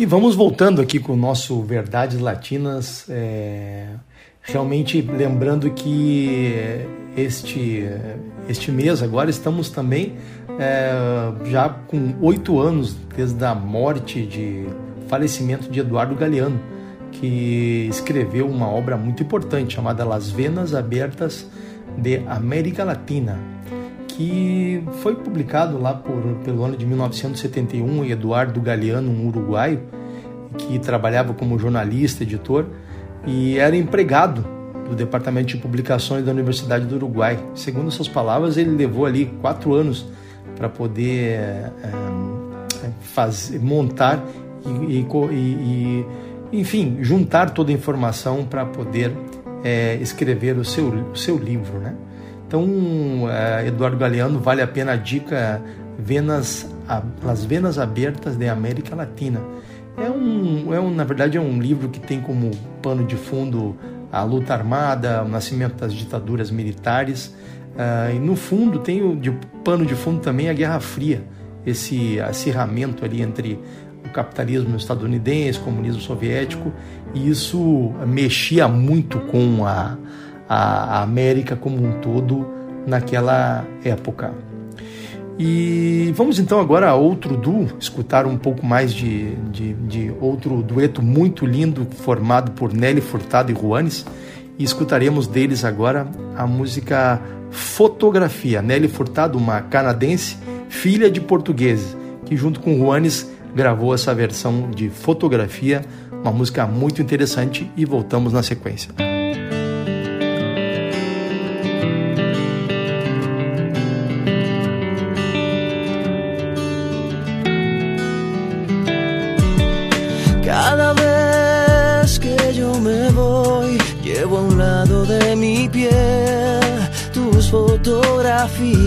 E vamos voltando aqui com o nosso Verdades Latinas, é, realmente lembrando que este, este mês agora estamos também é, já com oito anos desde a morte de falecimento de Eduardo Galeano, que escreveu uma obra muito importante chamada Las Venas Abertas de América Latina, que foi publicado lá por, pelo ano de 1971 e Eduardo Galeano, um uruguaio, que trabalhava como jornalista, editor e era empregado do Departamento de Publicações da Universidade do Uruguai. Segundo suas palavras, ele levou ali quatro anos para poder é, fazer, montar e, e, e, enfim, juntar toda a informação para poder é, escrever o seu, o seu livro, né? Então, é, Eduardo Galeano, vale a pena a dica Venas, As Venas Abertas de América Latina. É um, é um, na verdade, é um livro que tem como pano de fundo a luta armada, o nascimento das ditaduras militares, uh, e no fundo tem o de pano de fundo também a Guerra Fria, esse acirramento ali entre o capitalismo estadunidense, comunismo soviético, e isso mexia muito com a, a América como um todo naquela época. E vamos então agora a outro duo, escutar um pouco mais de, de, de outro dueto muito lindo formado por Nelly Furtado e Juanes. E escutaremos deles agora a música Fotografia. Nelly Furtado, uma canadense, filha de portugueses, que junto com Juanes gravou essa versão de Fotografia, uma música muito interessante e voltamos na sequência.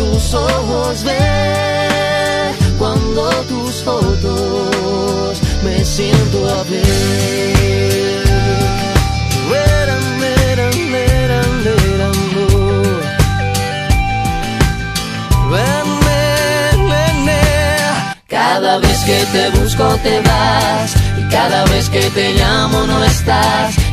tus ojos ver cuando tus fotos me siento a ver. Cada vez que te busco te vas y cada vez que te llamo no estás.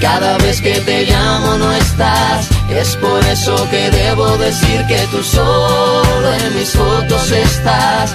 cada vez que te llamo no estás. Es por eso que debo decir que tú solo en mis fotos estás.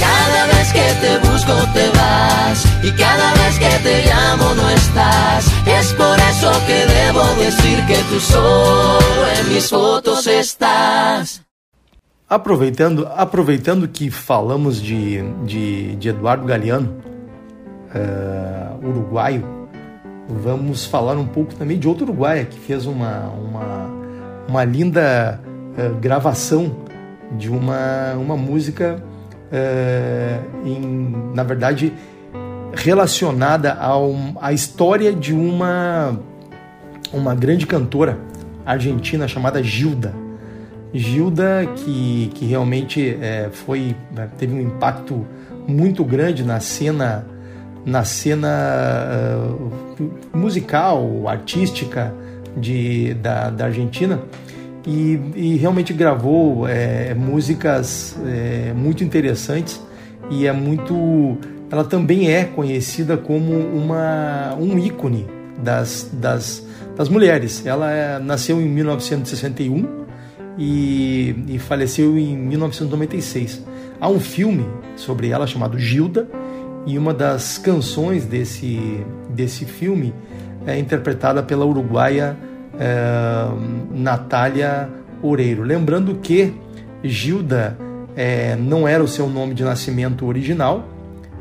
Cada vez que te busco te vas y cada vez que te llamo no estás. Es por eso que debo decir que tú solo en mis fotos estás. Aproveitando, aproveitando que falamos de, de, de Eduardo Galeano, eh, uruguaio, vamos falar um pouco também de outro uruguaia que fez uma, uma, uma linda eh, gravação de uma, uma música, eh, em, na verdade, relacionada ao, à história de uma, uma grande cantora argentina chamada Gilda. Gilda, que, que realmente é, foi, teve um impacto muito grande na cena, na cena uh, musical, artística de, da, da Argentina e, e, realmente gravou é, músicas é, muito interessantes e é muito ela também é conhecida como uma, um ícone das, das, das mulheres. Ela é, nasceu em 1961 e, e faleceu em 1996. Há um filme sobre ela chamado Gilda e uma das canções desse, desse filme é interpretada pela uruguaia é, Natália Oreiro. Lembrando que Gilda é, não era o seu nome de nascimento original,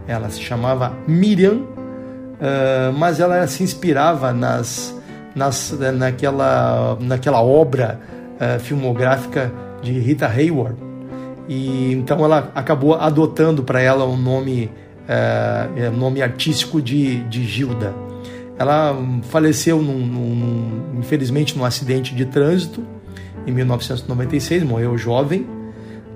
ela se chamava Miriam, uh, mas ela se inspirava nas, nas, naquela, naquela obra uh, filmográfica de Rita Hayworth. E então ela acabou adotando para ela o um nome, uh, nome artístico de, de Gilda. Ela faleceu, num, num, infelizmente, num acidente de trânsito em 1996, morreu jovem,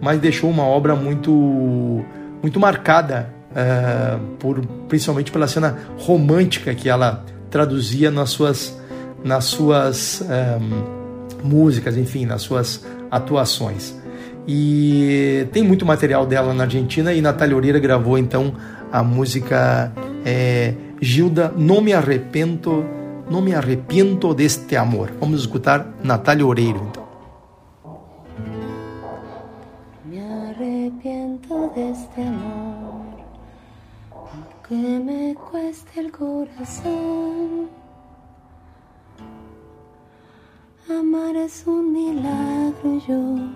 mas deixou uma obra muito, muito marcada uh, por, principalmente pela cena romântica que ela traduzia nas suas, nas suas eh, músicas, enfim, nas suas atuações. E tem muito material dela na Argentina e Natália Oreira gravou então a música é, Gilda, Não Me Arrepento, Não Me Arrepento Deste Amor. Vamos escutar Natália Oreiro então. Me arrepiento deste amor que me cueste el corazón. Amar es un milagro, yo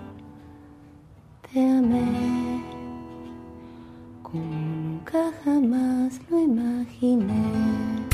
te amé como nunca jamás lo imaginé.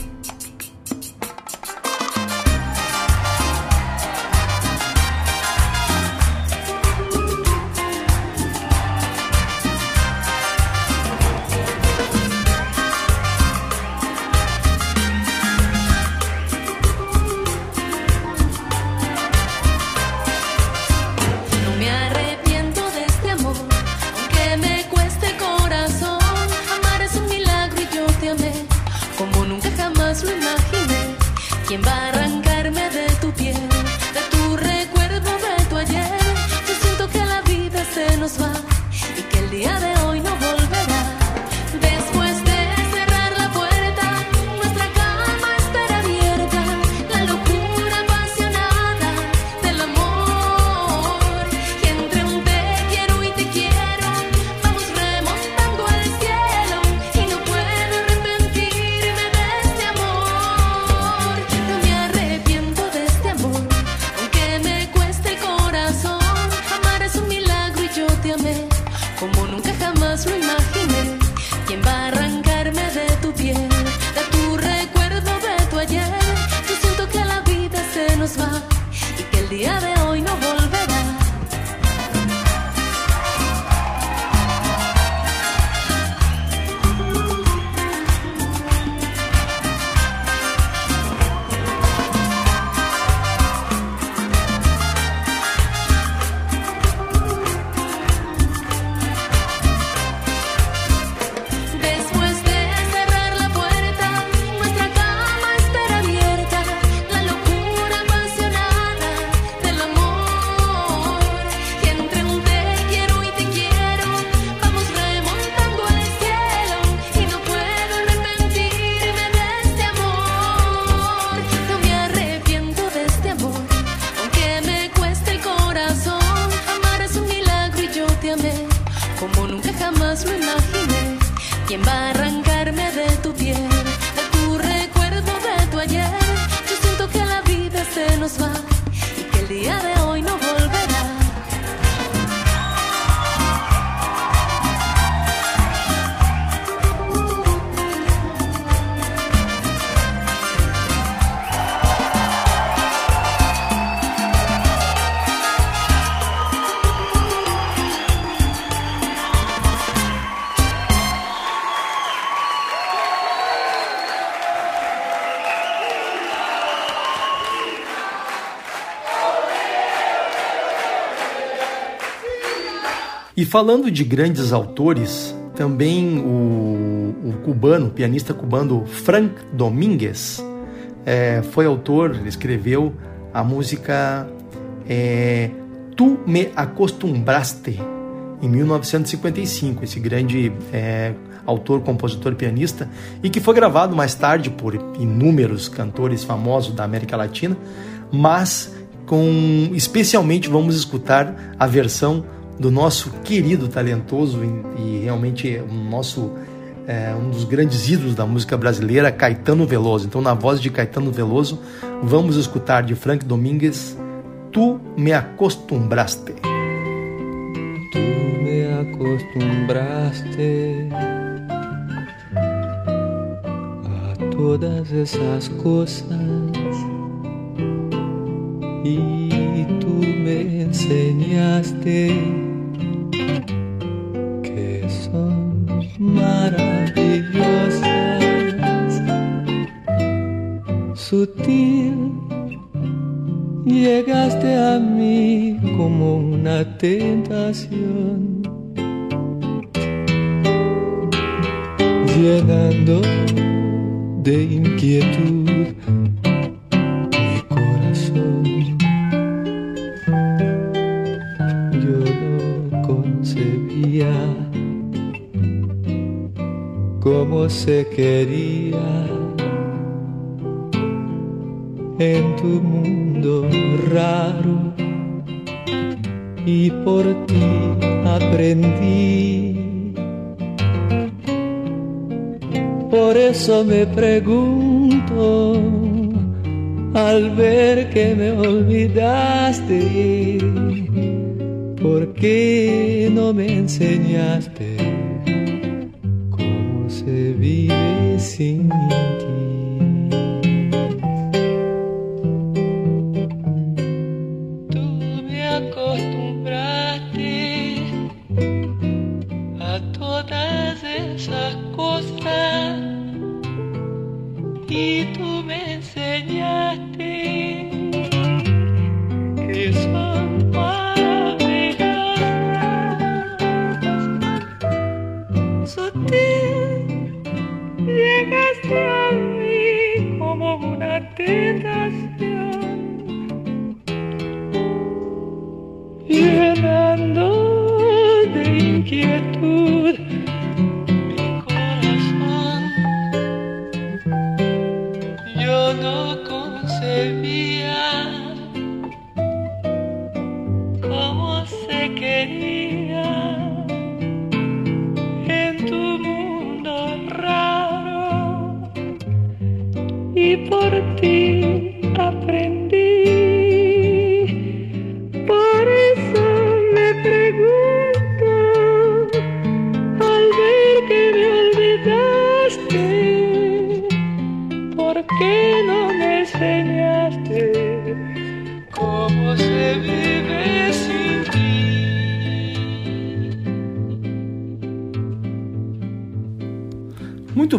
Falando de grandes autores, também o, o cubano, o pianista cubano Frank Domingues, é, foi autor, escreveu a música é, Tu Me Acostumbraste, em 1955, esse grande é, autor, compositor, pianista, e que foi gravado mais tarde por inúmeros cantores famosos da América Latina, mas com especialmente vamos escutar a versão do nosso querido, talentoso e, realmente nosso é, um dos grandes ídolos da música brasileira, Caetano Veloso. Então, na voz de Caetano Veloso, vamos escutar de Frank Domingues, Tu me acostumbraste. Tu me acostumbraste a todas essas coisas e tu me enseñaste maravillosas, sutil. Llegaste a mí como una tentación, llenando de inquietud se quería en tu mundo raro y por ti aprendí. Por eso me pregunto al ver que me olvidaste, ¿por qué no me enseñaste 情。Llenando de inquietud mi corazón. Yo no concebía cómo se quería en tu mundo raro y por ti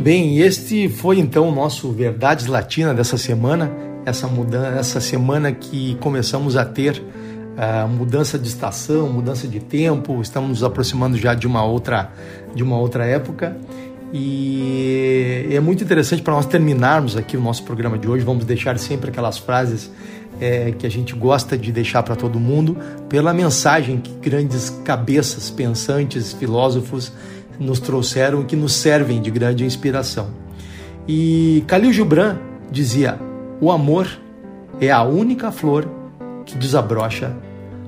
bem, este foi então o nosso Verdades Latina dessa semana, essa mudança, essa semana que começamos a ter uh, mudança de estação, mudança de tempo, estamos nos aproximando já de uma outra, de uma outra época e é muito interessante para nós terminarmos aqui o nosso programa de hoje. Vamos deixar sempre aquelas frases é, que a gente gosta de deixar para todo mundo, pela mensagem que grandes cabeças pensantes, filósofos nos trouxeram e que nos servem de grande inspiração. E Khalil Gibran dizia: o amor é a única flor que desabrocha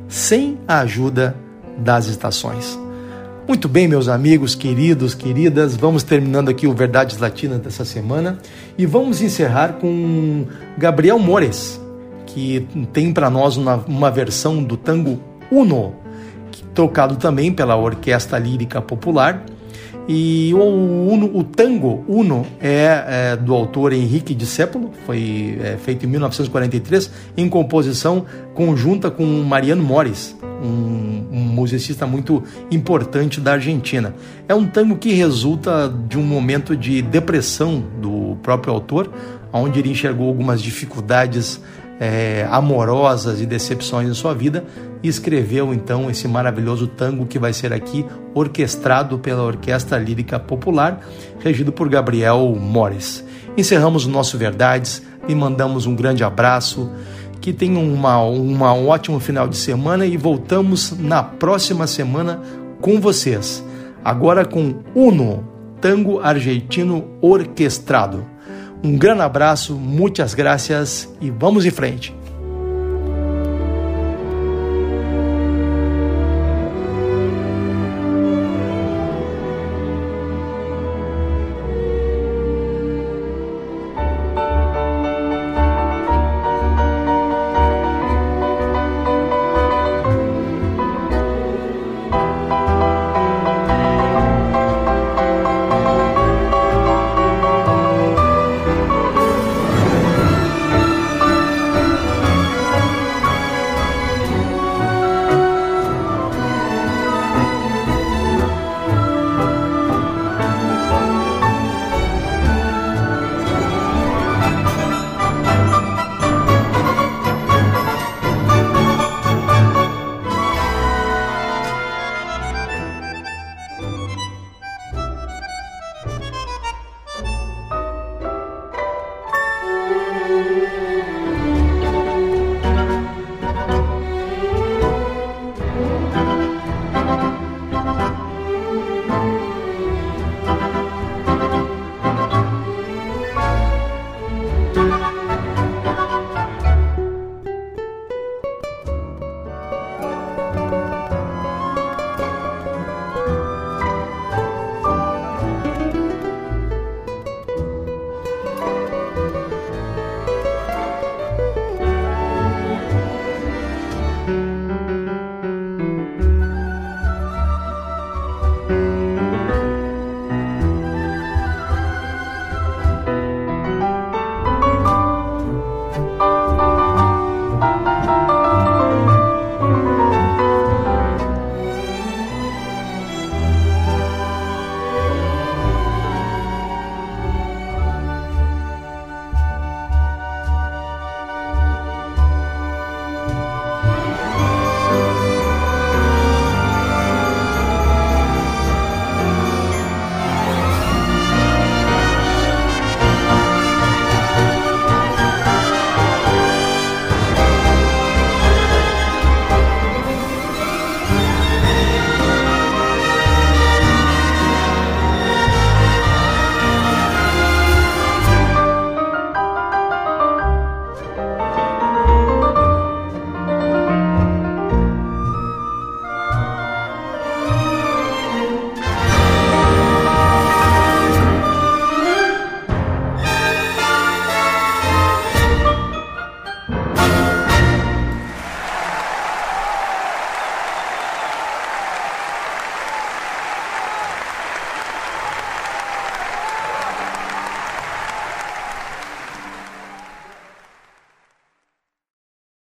sem a ajuda das estações. Muito bem, meus amigos, queridos, queridas, vamos terminando aqui o Verdades Latinas dessa semana e vamos encerrar com Gabriel Mores, que tem para nós uma, uma, versão do tango Uno, tocado também pela Orquestra Lírica Popular. E o, Uno, o tango Uno é, é, do autor Henrique Discépolo, foi é, feito em 1943, em composição conjunta com Mariano Mores, um, um, musicista muito importante da Argentina. É um tango que resulta de um momento de depressão do próprio autor, onde ele enxergou algumas dificuldades é, amorosas e decepções em sua vida e escreveu então esse maravilhoso tango que vai ser aqui orquestrado pela Orquestra Lírica Popular, regido por Gabriel Mores. Encerramos o nosso Verdades e mandamos um grande abraço. Que tenham uma, uma um ótimo final de semana e voltamos na próxima semana com vocês. Agora com Uno, tango argentino orquestrado. Um grande abraço, muitas graças e vamos em frente.